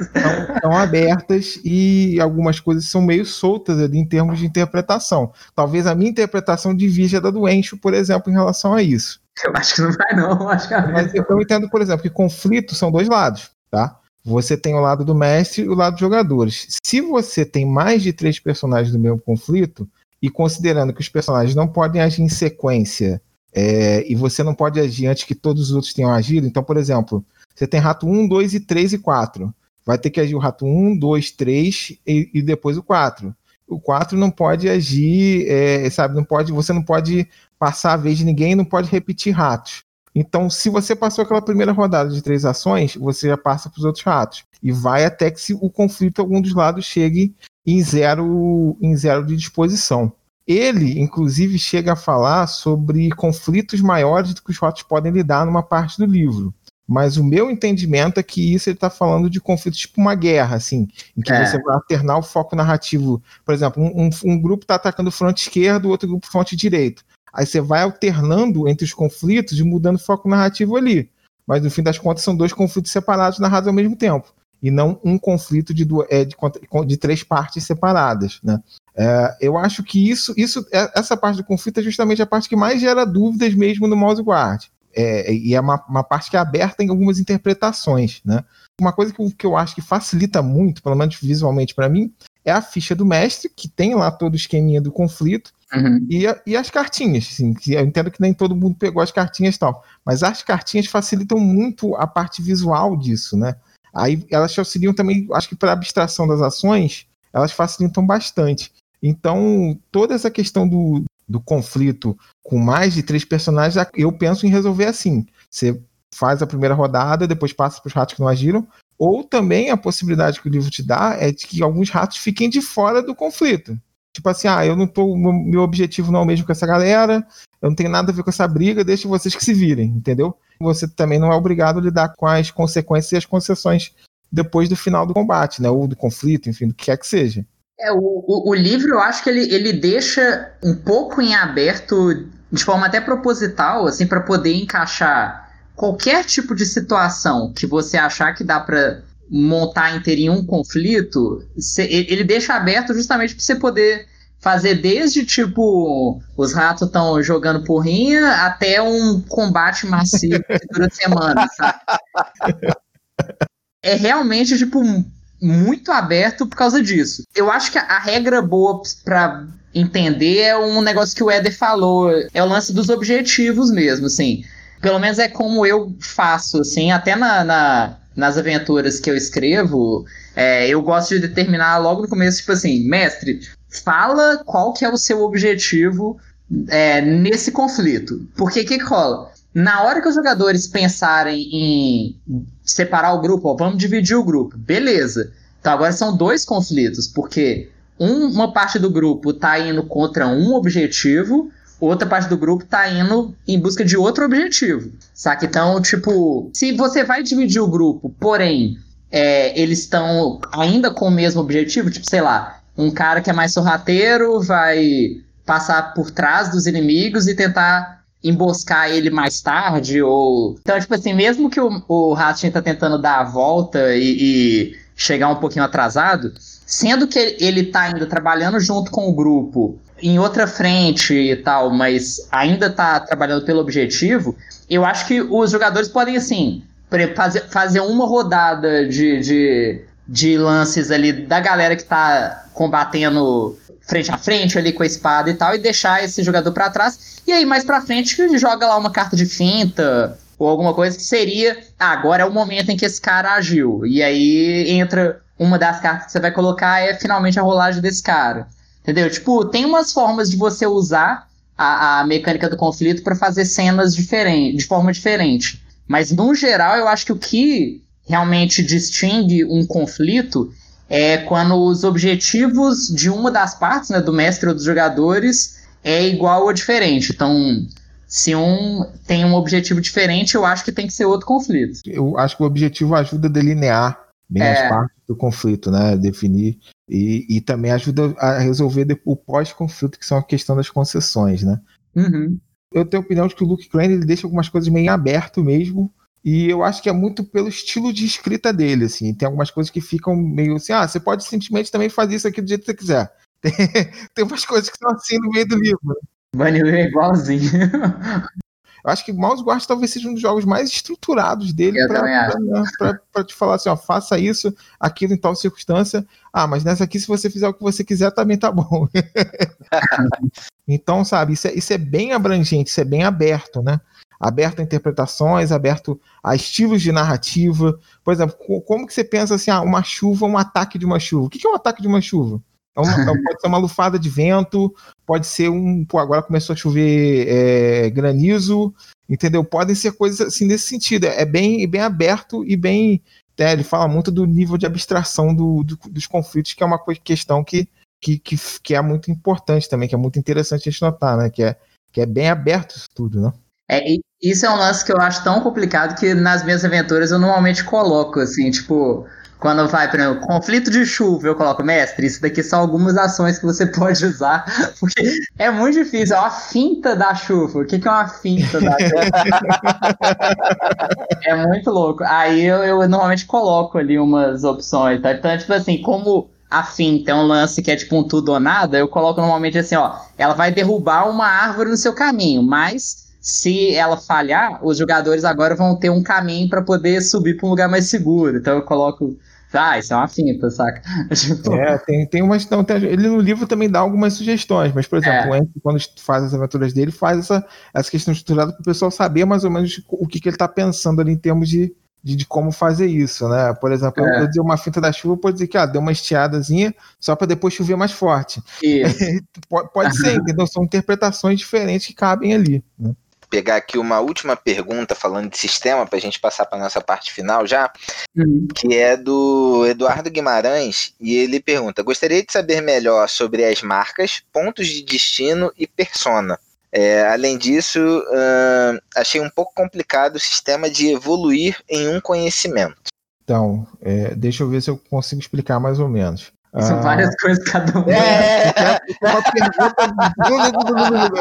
S3: estão, abertas e algumas coisas são meio soltas ali em termos de interpretação. Talvez a minha interpretação divija da do Encho, por exemplo, em relação a isso.
S2: Eu acho que não vai, não. Acho que Mas
S3: eu entendo, por exemplo, que conflito são dois lados, tá? Você tem o lado do mestre e o lado dos jogadores. Se você tem mais de três personagens do mesmo conflito, e considerando que os personagens não podem agir em sequência é, e você não pode agir antes que todos os outros tenham agido. Então, por exemplo, você tem rato 1, 2 e 3 e 4. Vai ter que agir o rato 1, 2, 3 e, e depois o 4. O 4 não pode agir, é, sabe? Não pode, você não pode passar a vez de ninguém, não pode repetir ratos. Então, se você passou aquela primeira rodada de três ações, você já passa para os outros ratos. E vai até que se o conflito algum dos lados chegue em zero, em zero de disposição. Ele, inclusive, chega a falar sobre conflitos maiores do que os rotos podem lidar numa parte do livro. Mas o meu entendimento é que isso ele está falando de conflitos tipo uma guerra, assim, em que é. você vai alternar o foco narrativo. Por exemplo, um, um, um grupo está atacando o fronte esquerdo, o outro grupo fronte direito. Aí você vai alternando entre os conflitos e mudando o foco narrativo ali. Mas no fim das contas são dois conflitos separados narrados ao mesmo tempo. E não um conflito de, duas, é, de, de três partes separadas. Né? É, eu acho que isso, isso, é, essa parte do conflito é justamente a parte que mais gera dúvidas mesmo no mouse guard. É, e é uma, uma, parte que é aberta em algumas interpretações, né? Uma coisa que que eu acho que facilita muito, pelo menos visualmente para mim, é a ficha do mestre, que tem lá todo o esqueminha do conflito, uhum. e, e, as cartinhas. Assim, que eu entendo que nem todo mundo pegou as cartinhas e tal, mas as cartinhas facilitam muito a parte visual disso, né? Aí elas auxiliam também, acho que para abstração das ações, elas facilitam bastante. Então, toda essa questão do, do conflito com mais de três personagens, eu penso em resolver assim. Você faz a primeira rodada, depois passa para os ratos que não agiram, ou também a possibilidade que o livro te dá é de que alguns ratos fiquem de fora do conflito. Tipo assim, ah, eu não tô. Meu objetivo não é o mesmo com essa galera, eu não tenho nada a ver com essa briga, deixa vocês que se virem, entendeu? Você também não é obrigado a lidar com as consequências e as concessões depois do final do combate, né? Ou do conflito, enfim, do que quer que seja.
S2: É, o, o, o, livro eu acho que ele, ele deixa um pouco em aberto, de forma até proposital, assim, para poder encaixar qualquer tipo de situação que você achar que dá para montar inteirinho um conflito, cê, ele deixa aberto justamente para você poder fazer desde tipo os ratos estão jogando porrinha até um combate massivo que dura (laughs) semanas, sabe? É realmente tipo muito aberto por causa disso. Eu acho que a, regra boa para entender é um negócio que o Éder falou, é o lance dos objetivos mesmo, assim. Pelo menos é como eu faço, assim, até na, na nas aventuras que eu escrevo, é, eu gosto de determinar logo no começo, tipo assim, mestre, fala qual que é o seu objetivo é, nesse conflito. Porque o que, que rola? Na hora que os jogadores pensarem em separar o grupo, ó, vamos dividir o grupo, beleza. Então agora são dois conflitos, porque um, uma parte do grupo está indo contra um objetivo, outra parte do grupo está indo em busca de outro objetivo. Saca? Então, tipo, se você vai dividir o grupo, porém, é, eles estão ainda com o mesmo objetivo, tipo, sei lá, um cara que é mais sorrateiro vai passar por trás dos inimigos e tentar emboscar ele mais tarde, ou. Então, tipo assim, mesmo que o, o Rastin tá tentando dar a volta e, e, chegar um pouquinho atrasado, sendo que ele tá ainda trabalhando junto com o grupo em outra frente e tal, mas ainda tá trabalhando pelo objetivo, eu acho que os jogadores podem, assim, fazer, fazer uma rodada de, de, de lances ali da galera que tá combatendo frente a frente ali com a espada e tal, e deixar esse jogador para trás. E aí, mais pra frente, joga lá uma carta de finta ou alguma coisa que seria. Ah, agora é o momento em que esse cara agiu. E aí entra uma das cartas que você vai colocar é finalmente a rolagem desse cara. Entendeu? Tipo, tem umas formas de você usar a, a mecânica do conflito para fazer cenas diferentes, de forma diferente. Mas, no geral, eu acho que o que realmente distingue um conflito é quando os objetivos de uma das partes, né, do mestre ou dos jogadores, é igual ou diferente. Então, se um tem um objetivo diferente, eu acho que tem que ser outro conflito.
S3: Eu acho que o objetivo ajuda a delinear bem é. as partes do conflito, né? Definir e, e também ajuda a resolver o pós-conflito, que são a questão das concessões, né?
S2: Uhum.
S3: Eu tenho a opinião de que o Luke Crane ele deixa algumas coisas meio aberto mesmo, e eu acho que é muito pelo estilo de escrita dele, assim. Tem algumas coisas que ficam meio assim, ah, você pode simplesmente também fazer isso aqui do jeito que você quiser. (laughs) Tem, tem umas coisas que são assim no meio do livro.
S2: Bunny é igualzinho. (laughs)
S3: Eu acho que Mouse Guard talvez seja um dos jogos mais estruturados dele para te falar assim, ó, faça isso, aquilo em tal circunstância. Ah, mas nessa aqui, se você fizer o que você quiser, também tá bom. (laughs) então, sabe, isso é, isso é bem abrangente, isso é bem aberto, né? Aberto a interpretações, aberto a estilos de narrativa. Por exemplo, como que você pensa assim, ah, uma chuva, um ataque de uma chuva? O que é um ataque de uma chuva? É uma, é pode ser uma lufada de vento, pode ser um. Pô, agora começou a chover é, granizo, entendeu? Podem ser coisas assim nesse sentido. É bem, bem aberto e bem. É, ele fala muito do nível de abstração do, do, dos conflitos, que é uma questão que, que, que, que, é muito importante também, que é muito interessante a gente notar, né? Que é, que é bem aberto isso tudo, né?
S2: É, isso é um lance que eu acho tão complicado que nas minhas aventuras eu normalmente coloco, assim, tipo, quando vai, por exemplo, conflito de chuva, eu coloco, mestre, isso daqui são algumas ações que você (laughs) pode usar, porque é muito difícil, é uma finta da chuva. O que, que é uma finta da (laughs) É muito louco. Aí eu, eu, normalmente coloco ali umas opções, tá? Então, tipo assim, como a finta é um lance que é tipo um tudo ou nada, eu coloco normalmente assim, ó, ela vai derrubar uma árvore no seu caminho, mas se ela falhar, os jogadores agora vão ter um caminho para poder subir para um lugar mais seguro. Então eu coloco ah, isso é uma finta, saca? (laughs)
S3: Tipo, é, tem, tem umas. Não, tem, ele no livro também dá algumas sugestões, mas, por exemplo, é. o Andy, quando faz as aventuras dele, faz essa, essa questão estruturada para o pessoal saber mais ou menos o que, que ele está pensando ali em termos de, de, de, como fazer isso, né? Por exemplo, é. eu dizer uma finta da chuva, pode dizer que ah, deu uma estiadazinha só para depois chover mais forte. (laughs) pode, pode ser, (laughs) entendeu? São interpretações diferentes que cabem ali. Né?
S1: Pegar aqui uma última pergunta falando de sistema para a gente passar para nossa parte final já, uhum. que é do Eduardo Guimarães e ele pergunta: gostaria de saber melhor sobre as marcas, pontos de destino e persona. É, além disso, uh, achei um pouco complicado o sistema de evoluir em um conhecimento.
S3: Então, é, deixa eu ver se eu consigo explicar mais ou menos.
S2: São ah, várias coisas cada um. É,
S3: é, uma pergunta,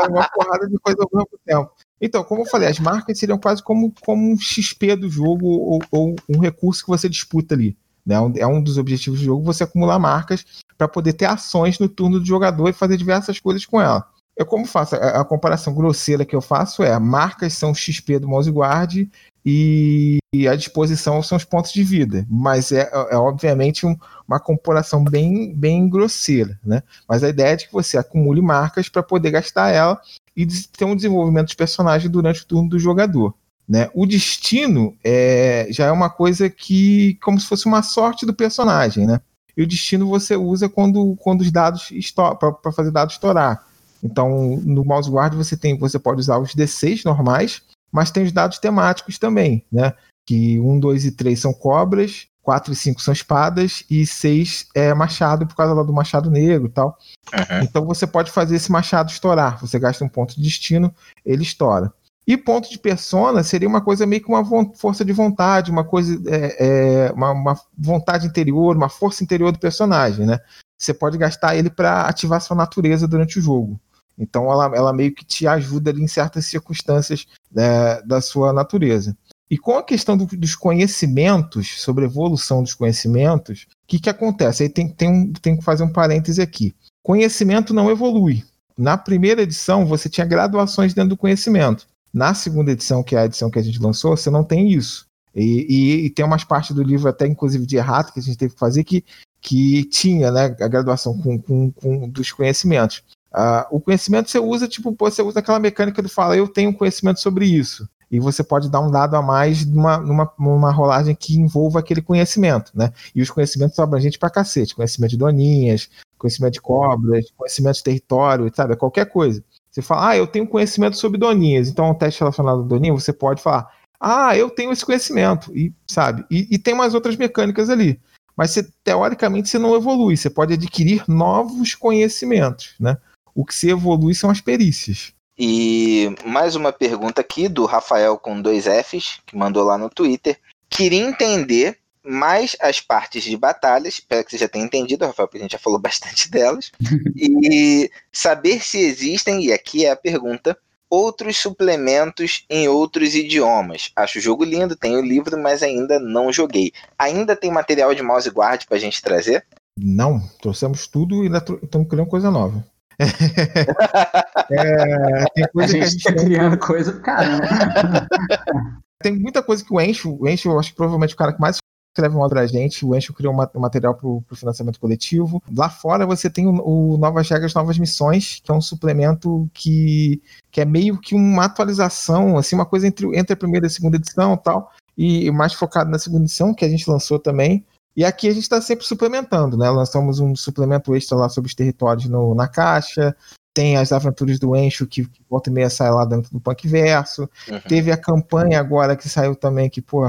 S3: uma porrada de coisa ao mesmo tempo. Então, como eu falei, as marcas seriam quase como, como um XP do jogo ou, ou um recurso que você disputa ali. Né? É um dos objetivos do jogo você acumular marcas para poder ter ações no turno do jogador e fazer diversas coisas com ela. Eu como faço a, a comparação grosseira que eu faço é marcas são XP do mouse guard e, a disposição são os pontos de vida, mas é, é obviamente um, uma comparação bem, bem grosseira, né? Mas a ideia é de que você acumule marcas para poder gastar ela e ter um desenvolvimento dos personagens durante o turno do jogador. Né? O destino é, já é uma coisa que, como se fosse uma sorte do personagem, né? E o destino você usa quando, quando os dados para fazer dados estourar. Então, no mouse guard você tem, você pode usar os D6 normais, mas tem os dados temáticos também, né? Que 1, 2 e 3 são cobras, 4 e 5 são espadas e 6 é machado por causa lá do machado negro e tal. Uhum. Então você pode fazer esse machado estourar. Você gasta um ponto de destino, ele estoura. E ponto de persona seria uma coisa meio que uma força de vontade, uma coisa, é, é, uma, uma, vontade interior, uma força interior do personagem, né? Você pode gastar ele para ativar sua natureza durante o jogo. Então ela, ela meio que te ajuda ali em certas circunstâncias né, da sua natureza. E com a questão do, dos conhecimentos, sobre evolução dos conhecimentos, o que, que acontece? Aí tem, tem, um, tem que fazer um parêntese aqui. Conhecimento não evolui. Na primeira edição, você tinha graduações dentro do conhecimento. Na segunda edição, que é a edição que a gente lançou, você não tem isso. E, e, e tem umas partes do livro, até inclusive de errado, que a gente teve que fazer, que, que tinha né, a graduação com, com, com dos conhecimentos. Uh, o conhecimento você usa, tipo, você usa aquela mecânica do fala, eu tenho conhecimento sobre isso e você pode dar um dado a mais numa, numa, numa rolagem que envolva aquele conhecimento, né? E os conhecimentos são abrangentes pra cacete, conhecimento de doninhas, conhecimento de cobras, conhecimento de território, sabe? Qualquer coisa. Você fala, ah, eu tenho conhecimento sobre doninhas, então um teste relacionado a doninha, você pode falar, ah, eu tenho esse conhecimento, e sabe? E, e tem mais outras mecânicas ali. Mas você, teoricamente você não evolui, você pode adquirir novos conhecimentos, né? O que se evolui são as perícias.
S1: E mais uma pergunta aqui do Rafael com dois Fs, que mandou lá no Twitter. Queria entender mais as partes de batalhas, espero que você já tenha entendido, Rafael, porque a gente já falou (laughs) bastante delas, (laughs) e saber se existem, e aqui é a pergunta, outros suplementos em outros idiomas. Acho o jogo lindo, tenho o livro, mas ainda não joguei. Ainda tem material de mouse guard pra gente trazer?
S3: Não, trouxemos tudo e estamos criando coisa nova. (laughs) é,
S2: tem coisa a gente, que a gente tá criando coisa, caramba. (laughs)
S3: tem muita coisa que o Encho, o Encho, eu acho que provavelmente o cara que mais escreve uma pra gente, o Encho criou um material para o financiamento coletivo. Lá fora você tem o, o, Novas Regras, Novas Missões, que é um suplemento que, que é meio que uma atualização, assim, uma coisa entre, entre a primeira e a segunda edição e tal, e mais focado na segunda edição, que a gente lançou também. E aqui a gente está sempre suplementando, né? Lançamos um suplemento extra lá sobre os territórios no, na caixa, tem as aventuras do Encho, que, que volta e meia sai lá dentro do Punk Verso. Uhum. Teve a campanha agora que saiu também, que, pô,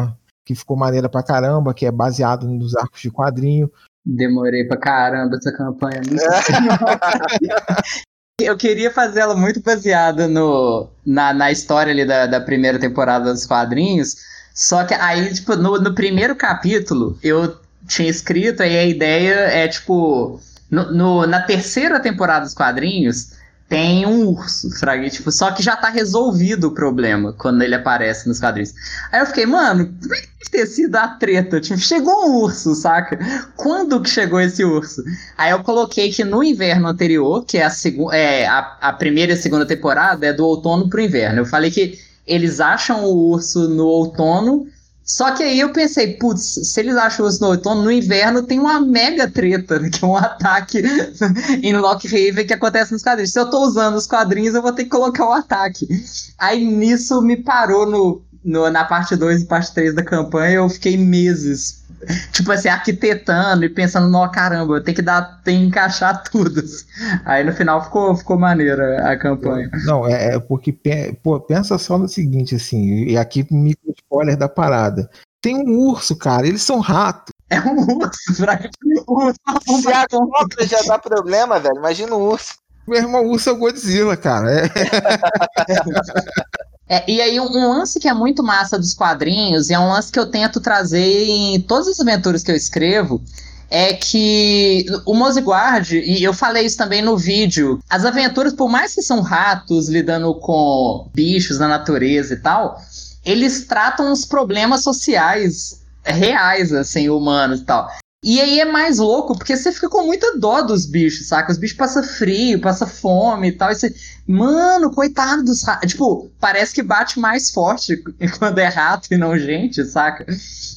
S3: que ficou maneira pra caramba, que é baseado nos arcos de quadrinho.
S2: Demorei pra caramba essa campanha. (laughs) Eu queria fazer ela muito baseada no, na, na história ali da, da primeira temporada dos quadrinhos. Só que aí, tipo, no, no primeiro capítulo, eu tinha escrito, aí a ideia é, tipo, no, no, na terceira temporada dos quadrinhos, tem um urso, tipo, só que já tá resolvido o problema quando ele aparece nos quadrinhos. Aí eu fiquei, mano, como é que ter sido a treta? Tipo, chegou um urso, saca? Quando que chegou esse urso? Aí eu coloquei que no inverno anterior, que é a, é, a, a primeira e segunda temporada, é do outono pro inverno. Eu falei que eles acham o urso no outono só que aí eu pensei, putz, se eles acham isso no outono, no inverno tem uma mega treta, (laughs) que é um ataque (laughs) em Lockhaven que acontece nos quadrinhos. Se eu tô usando os quadrinhos, eu vou ter que colocar o ataque. Aí nisso me parou no, no na parte 2 e parte 3 da campanha, eu fiquei meses tipo assim, arquitetando e pensando, não, caramba, eu tenho que dar, tem que encaixar (laughs) tudo. Aí no final ficou, ficou maneira a campanha.
S3: Não, é, é porque pô, pensa só no seguinte, assim, e aqui micro spoiler da parada. Tem um urso, cara, eles são ratos.
S2: É um urso, (laughs) urso,
S1: Se a cobra já dá problema, velho, imagina o urso.
S3: Meu irmão, o urso é o Godzilla, cara. É. (laughs)
S2: É, e aí, um, um, lance que é muito massa dos quadrinhos, e é um lance que eu tento trazer em todas as aventuras que eu escrevo, é que o Moziguard, e eu falei isso também no vídeo, as aventuras, por mais que são ratos lidando com bichos na natureza e tal, eles tratam os problemas sociais reais, assim, humanos e tal. E aí é mais louco, porque você fica com muita dó dos bichos, saca? Os bichos passam frio, passam fome e tal. E você, mano, coitado dos ratos. Tipo, parece que bate mais forte (laughs) quando é rato e não gente, saca?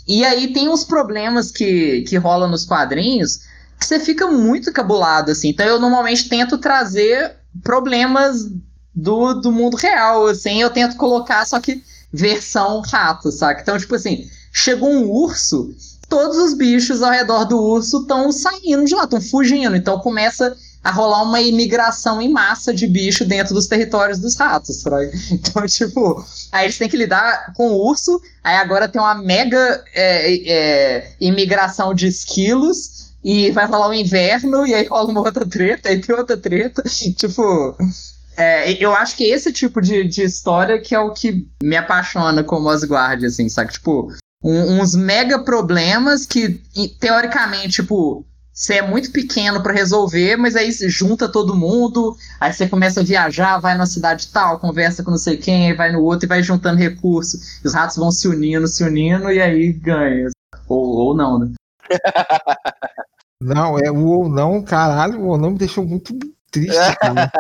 S2: E aí tem uns problemas que, que rolam nos quadrinhos que você fica muito cabulado, assim. Então eu normalmente tento trazer problemas do, do mundo real, assim. Eu tento colocar, só que versão rato, saca? Então, tipo assim, chegou um urso todos os bichos ao redor do urso estão saindo de lá, estão fugindo. Então começa a rolar uma imigração em massa de bicho dentro dos territórios dos ratos. (laughs) Então, tipo, aí eles têm que lidar com o urso, aí agora tem uma mega é, é, imigração de esquilos, e vai rolar o inverno, e aí rola uma outra treta, aí tem outra treta. tipo. É, eu acho que esse tipo de, de história que é o que me apaixona como Asgard, assim, sabe? Tipo, um, uns mega problemas que, teoricamente, tipo, você é muito pequeno para resolver, mas aí você junta todo mundo, aí você começa a viajar, vai na cidade tal, conversa com não sei quem, vai no outro e vai juntando recursos. os ratos vão se unindo, se unindo, e aí ganha. Ou, ou não, né? (laughs)
S3: Não, é o ou não, caralho, o ou não me deixou muito triste, (laughs) cara.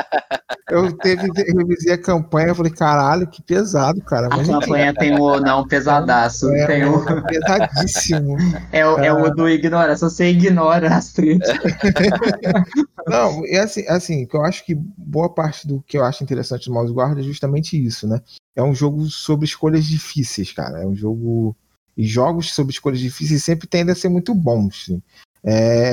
S3: Eu teve, revisei a campanha, falei, caralho, que pesado, cara.
S2: Mas a campanha é, tem o não pesadaço. É, tem o...
S3: É pesadíssimo. (laughs)
S2: É o, é o do ignora, só você ignora as tretas. (laughs)
S3: não, é assim, assim, que eu acho que boa parte do que eu acho interessante do Mouse Guard é justamente isso, né? É um jogo sobre escolhas difíceis, cara. É um jogo. E jogos sobre escolhas difíceis sempre tendem a ser muito bons. Assim. É...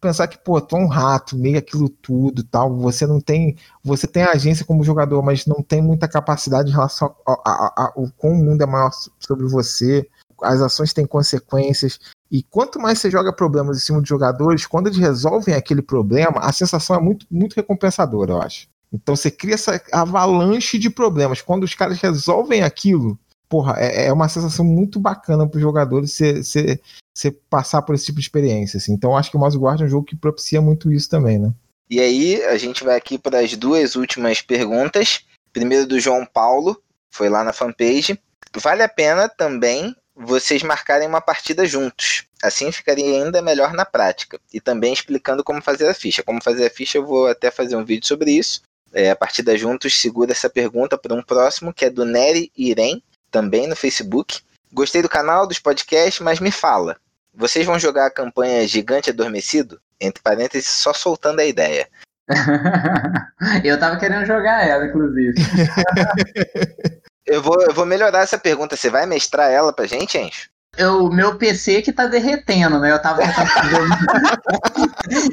S3: pensar que, pô, tu é um rato, meio aquilo tudo tal, você não tem, você tem agência como jogador, mas não tem muita capacidade em relação ao quão o mundo é maior sobre você, as ações têm consequências, E quanto mais você joga problemas em cima de jogadores, quando eles resolvem aquele problema, a sensação é muito, muito recompensadora, eu acho. Então você cria essa avalanche de problemas. Quando os caras resolvem aquilo, porra, é, é uma sensação muito bacana para os jogadores você, passar por esse tipo de experiência. Assim. Então acho que o Mouse Guard é um jogo que propicia muito isso também, né?
S1: E aí, a gente vai aqui para as duas últimas perguntas. Primeiro do João Paulo, foi lá na fanpage. Vale a pena também vocês marcarem uma partida juntos. Assim ficaria ainda melhor na prática. E também explicando como fazer a ficha. Como fazer a ficha, eu vou até fazer um vídeo sobre isso. É, a partida juntos segura essa pergunta para um próximo, que é do Nery Irem, também no Facebook. Gostei do canal, dos podcasts, mas me fala. Vocês vão jogar a campanha Gigante Adormecido? Entre parênteses, só soltando a ideia. (laughs)
S2: eu tava querendo jogar ela, inclusive. (laughs)
S1: Eu vou, eu vou melhorar essa pergunta. Você vai mestrar ela pra gente, Encho?
S2: O meu PC que tá derretendo, né? Eu tava tentando fazer uma...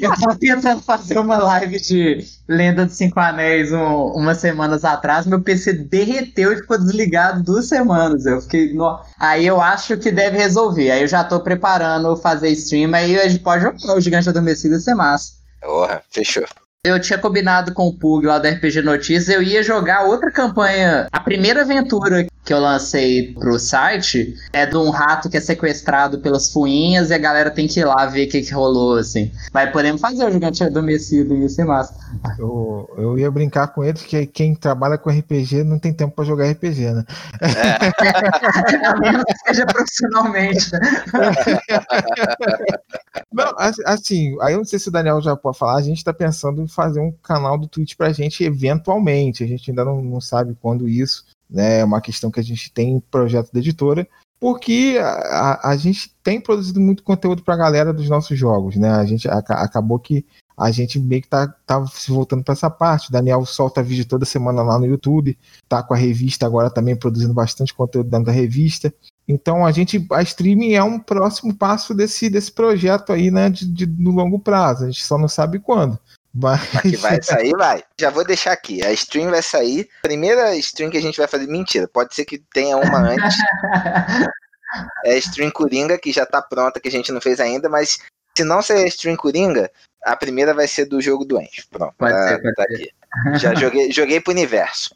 S2: (laughs) eu tava tentando fazer uma live de Lenda dos Cinco Anéis um, umas semanas atrás. Meu PC derreteu e ficou desligado duas semanas. Eu fiquei. No... Aí eu acho que deve resolver. Aí eu já tô preparando fazer stream. Aí a gente pode jogar o Gigante Adormecido e ser massa.
S1: Porra, fechou
S2: eu tinha combinado com o Pug lá da RPG Notícias, eu ia jogar outra campanha. A primeira aventura que eu lancei pro site é de um rato que é sequestrado pelas fuinhas e a galera tem que ir lá ver o que, que rolou, assim. Mas podemos fazer o gigante adormecido e isso é massa.
S3: Eu, eu ia brincar com eles que quem trabalha com RPG não tem tempo para jogar RPG, né?
S2: É. (laughs) A menos que seja profissionalmente. Né? (laughs)
S3: Não, assim, aí eu não sei se o Daniel já pode falar, a gente está pensando em fazer um canal do Twitch pra gente eventualmente. A gente ainda não, não sabe quando isso, né? É uma questão que a gente tem projeto da editora, porque a, a, a gente tem produzido muito conteúdo pra galera dos nossos jogos, né? A gente a, acabou que a gente meio que tá, tá se voltando para essa parte. O Daniel solta vídeo toda semana lá no YouTube, tá com a revista agora também produzindo bastante conteúdo dentro da revista. Então a gente, a streaming é um próximo passo desse, desse projeto aí, né, de, de, no longo prazo. A gente só não sabe quando.
S1: Mas... Que vai sair, vai. Já vou deixar aqui. A stream vai sair. Primeira stream que a gente vai fazer. Mentira, pode ser que tenha uma antes. (laughs) é a stream Coringa, que já tá pronta, que a gente não fez ainda, mas se não ser a stream Coringa, a primeira vai ser do jogo do Encho. Pronto.
S2: Pode tá, ser, pode tá ser. aqui.
S1: Já joguei, joguei pro universo.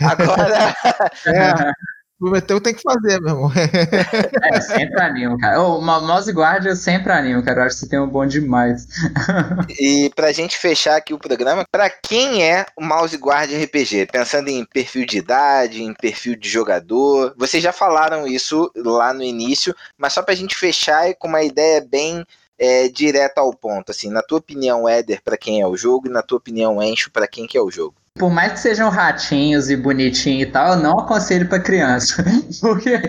S1: Agora. (laughs) (laughs)
S3: É. Prometeu tem que fazer, meu irmão. (laughs)
S2: É, sempre animo, cara. O Mouse Guard eu sempre animo, cara. Eu acho que você tem um bom demais. (laughs)
S1: E pra gente fechar aqui o programa, pra quem é o Mouse Guard RPG? Pensando em perfil de idade, em perfil de jogador. Vocês já falaram isso lá no início, mas só pra gente fechar e com uma ideia bem é, direta ao ponto. Assim, na tua opinião, Éder, para quem é o jogo, e na tua opinião, Encho, para quem que é o jogo?
S2: Por mais que sejam ratinhos e bonitinhos e tal, eu não aconselho para criança. (laughs) Porque,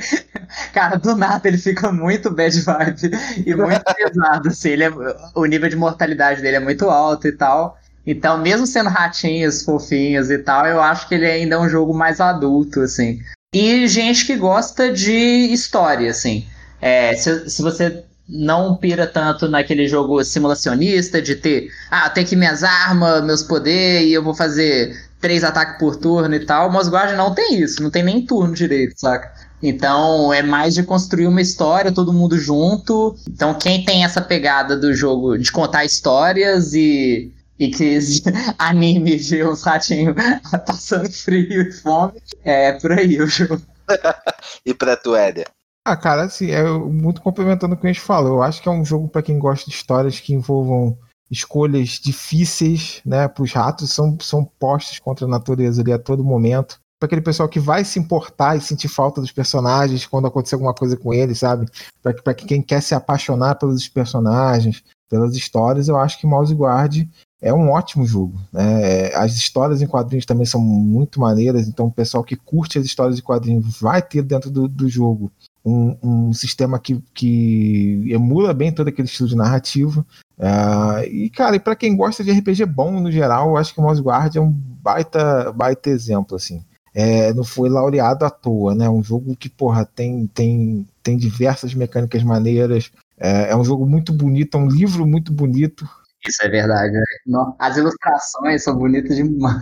S2: cara, do nada ele fica muito bad vibe e muito (laughs) pesado. Assim, ele é, o nível de mortalidade dele é muito alto e tal. Então, mesmo sendo ratinhos, fofinhos e tal, eu acho que ele ainda é um jogo mais adulto, assim. E gente que gosta de história, assim. É, se, se você não pira tanto naquele jogo simulacionista de ter, ah, tem aqui minhas armas, meus poderes, e eu vou fazer três ataques por turno e tal. O Mosguard não tem isso, não tem nem turno direito, saca? Então é mais de construir uma história, todo mundo junto. Então quem tem essa pegada do jogo de contar histórias e, e que (laughs) anime de os ratinhos (laughs) passando frio e fome, é por aí o jogo. (laughs)
S1: e pra tu, Éder?
S3: Ah, cara, assim, é muito complementando o que a gente falou. Eu acho que é um jogo para quem gosta de histórias que envolvam escolhas difíceis, né? Para os ratos são, são postos contra a natureza ali a todo momento. Para aquele pessoal que vai se importar e sentir falta dos personagens quando acontecer alguma coisa com eles, sabe? Para quem quer se apaixonar pelos personagens, pelas histórias, eu acho que Mouse Guard é um ótimo jogo. Né? As histórias em quadrinhos também são muito maneiras, então o pessoal que curte as histórias de quadrinhos vai ter dentro do, do jogo um, um sistema que, que emula bem todo aquele estilo de narrativa. Uh, e, cara, e para quem gosta de RPG bom no geral, eu acho que o Mouse Guard é um baita, baita exemplo, assim. É, não foi laureado à toa, né? Um jogo que, porra, tem, tem, tem diversas mecânicas maneiras. É, é um jogo muito bonito, é um livro muito bonito.
S2: Isso é verdade. Né? As ilustrações são bonitas demais.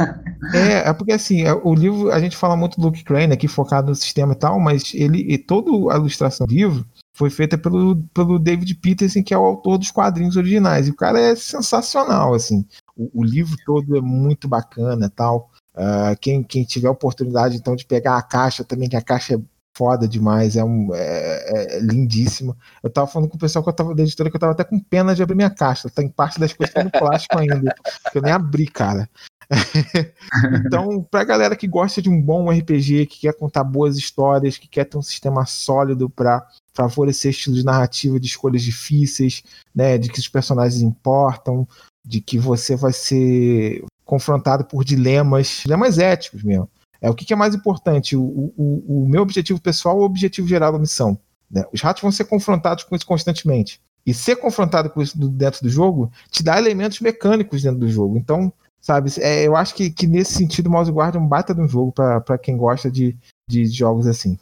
S3: É, é porque assim, é, o livro, a gente fala muito do Luke Crane aqui focado no sistema e tal, mas ele, toda a ilustração do livro, foi feita pelo, pelo David Peterson, que é o autor dos quadrinhos originais. E o cara é sensacional, assim. O, o livro todo é muito bacana tal. Uh, quem, quem tiver oportunidade, então, de pegar a caixa também, que a caixa é foda demais, é, um, é, é lindíssima. Eu tava falando com o pessoal que eu tava da editora que eu tava até com pena de abrir minha caixa. Tem parte das coisas tá no plástico ainda, (laughs) que eu nem abri, cara. (laughs) então, pra galera que gosta de um bom RPG, que quer contar boas histórias, que quer ter um sistema sólido para favorecer estilos de narrativa de escolhas difíceis, né, de que os personagens importam, de que você vai ser confrontado por dilemas, dilemas éticos mesmo. É o que, que é mais importante, o, o, o, meu objetivo pessoal ou o objetivo geral da missão. Né? Os ratos vão ser confrontados com isso constantemente. E ser confrontado com isso dentro do jogo te dá elementos mecânicos dentro do jogo. Então, sabe, é, eu acho que, que nesse sentido o Mouse Guard é um baita de um jogo para quem gosta de, de jogos assim.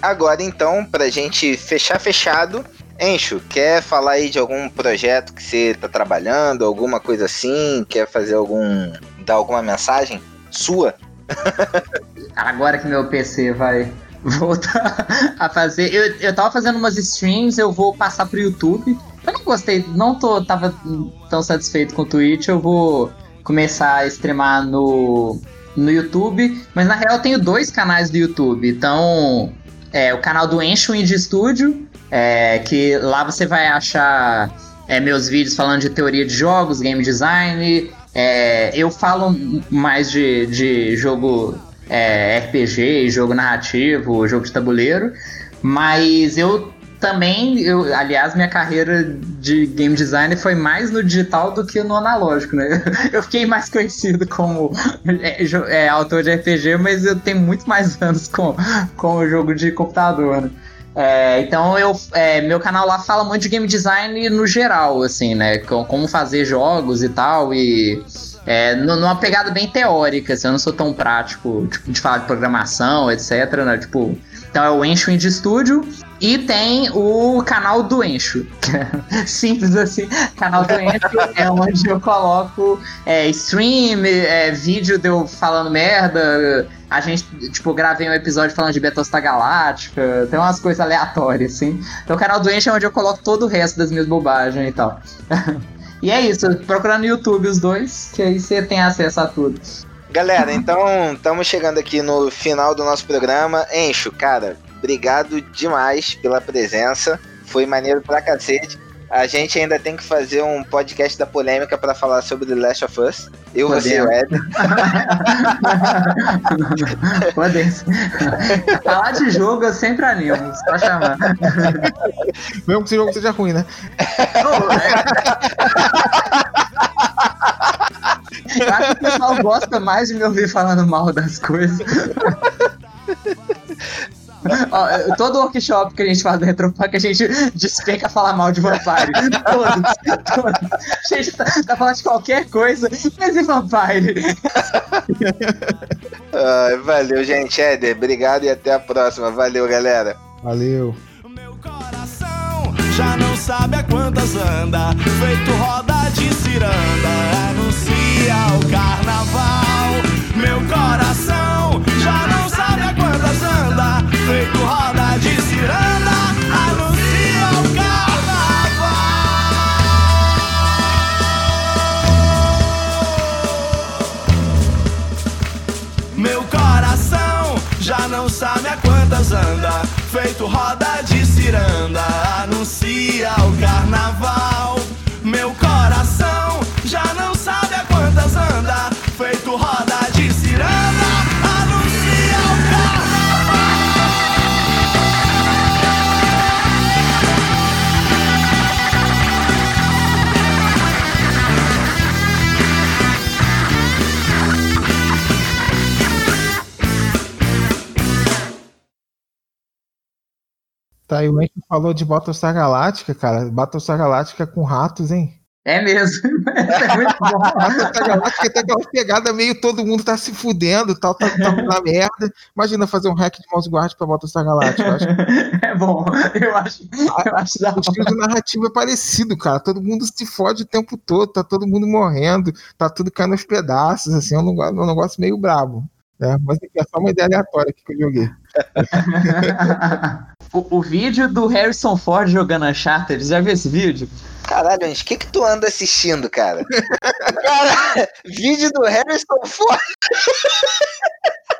S1: Agora então, pra gente fechar fechado, Encho, quer falar aí de algum projeto que você tá trabalhando, alguma coisa assim? Quer fazer algum. dar alguma mensagem sua? (laughs)
S2: Agora que meu PC vai voltar (laughs) a fazer. Eu, eu tava fazendo umas streams, eu vou passar pro YouTube. Eu não gostei, não tô, tava tão satisfeito com o Twitch, eu vou começar a streamar no, no YouTube. Mas na real eu tenho dois canais do YouTube, então é, o canal do Encho Indie Studio, é, que lá você vai achar é, meus vídeos falando de teoria de jogos, game design. É, eu falo mais de, de jogo é, RPG, jogo narrativo, jogo de tabuleiro, mas eu também, eu, aliás, minha carreira de game design foi mais no digital do que no analógico, né? (laughs) Eu fiquei mais conhecido como é, é, autor de RPG, mas eu tenho muito mais (laughs) anos com, com o jogo de computador, né? É, então eu, é, meu canal lá fala muito de game design no geral, assim, né? Como fazer jogos e tal, e é, numa pegada bem teórica, assim, eu não sou tão prático, tipo, de falar de programação, etc, né? Tipo, então é o Encho Indie Studio. E tem o canal do Encho. (laughs) Simples assim. Canal do Encho é onde eu coloco é, stream, é, vídeo de eu falando merda. A gente, tipo, gravei um episódio falando de Betosta Galáctica. Tem umas coisas aleatórias, assim. Então o canal do Encho é onde eu coloco todo o resto das minhas bobagens e tal. (laughs) e é isso. Procurando no YouTube os dois, que aí você tem acesso a tudo.
S1: Galera, então estamos chegando aqui no final do nosso programa. Encho, cara, obrigado demais pela presença. Foi maneiro pra cacete. A gente ainda tem que fazer um podcast da polêmica para falar sobre The Last of Us. Eu, Podemos. você e o Ed. (laughs)
S2: Podemos. falar de jogo eu sempre animo, só chamar.
S3: Mesmo que esse jogo seja ruim, né?
S2: Eu acho que o pessoal gosta mais de me ouvir falando mal das coisas. (laughs) Ó, todo workshop que a gente faz do Retropunk, a gente despenca falar mal de Vampire. Todos, todos. A gente tá, tá falando de qualquer coisa, mas e Vampire?
S1: ah, valeu, gente. Éder, obrigado e até a próxima. Valeu, galera.
S3: Valeu.
S4: Meu coração já não sabe a quantas anda, feito roda de ciranda, anuncia o carnaval. Meu coração já não sabe a quantas anda, feito roda de ciranda, anuncia o carnaval. Meu coração já não sabe a quantas anda, feito roda de ciranda, anuncia o carnaval.
S3: Tá, e o Encho falou de Battlestar Galáctica, cara. Battlestar Galáctica com ratos, hein?
S2: É mesmo. (laughs) é muito bom.
S3: Battlestar Galáctica tem aquela pegada meio todo mundo tá se fudendo, tal, tá, tá na merda. Imagina fazer um hack de mouse guard pra Battlestar Galáctica. Acho
S2: É bom. Eu acho, eu acho da
S3: o estilo de narrativa é parecido, cara. Todo mundo se fode o tempo todo, tá todo mundo morrendo, tá tudo caindo aos pedaços, assim, é um negócio, um negócio meio brabo. Né? Mas é só uma ideia aleatória que eu joguei. (laughs)
S2: o, o vídeo do Harrison Ford jogando Uncharted, já viu esse vídeo?
S1: Caralho, Anjo, o que que tu anda assistindo, cara? (laughs) cara, vídeo do Harrison Ford. (laughs)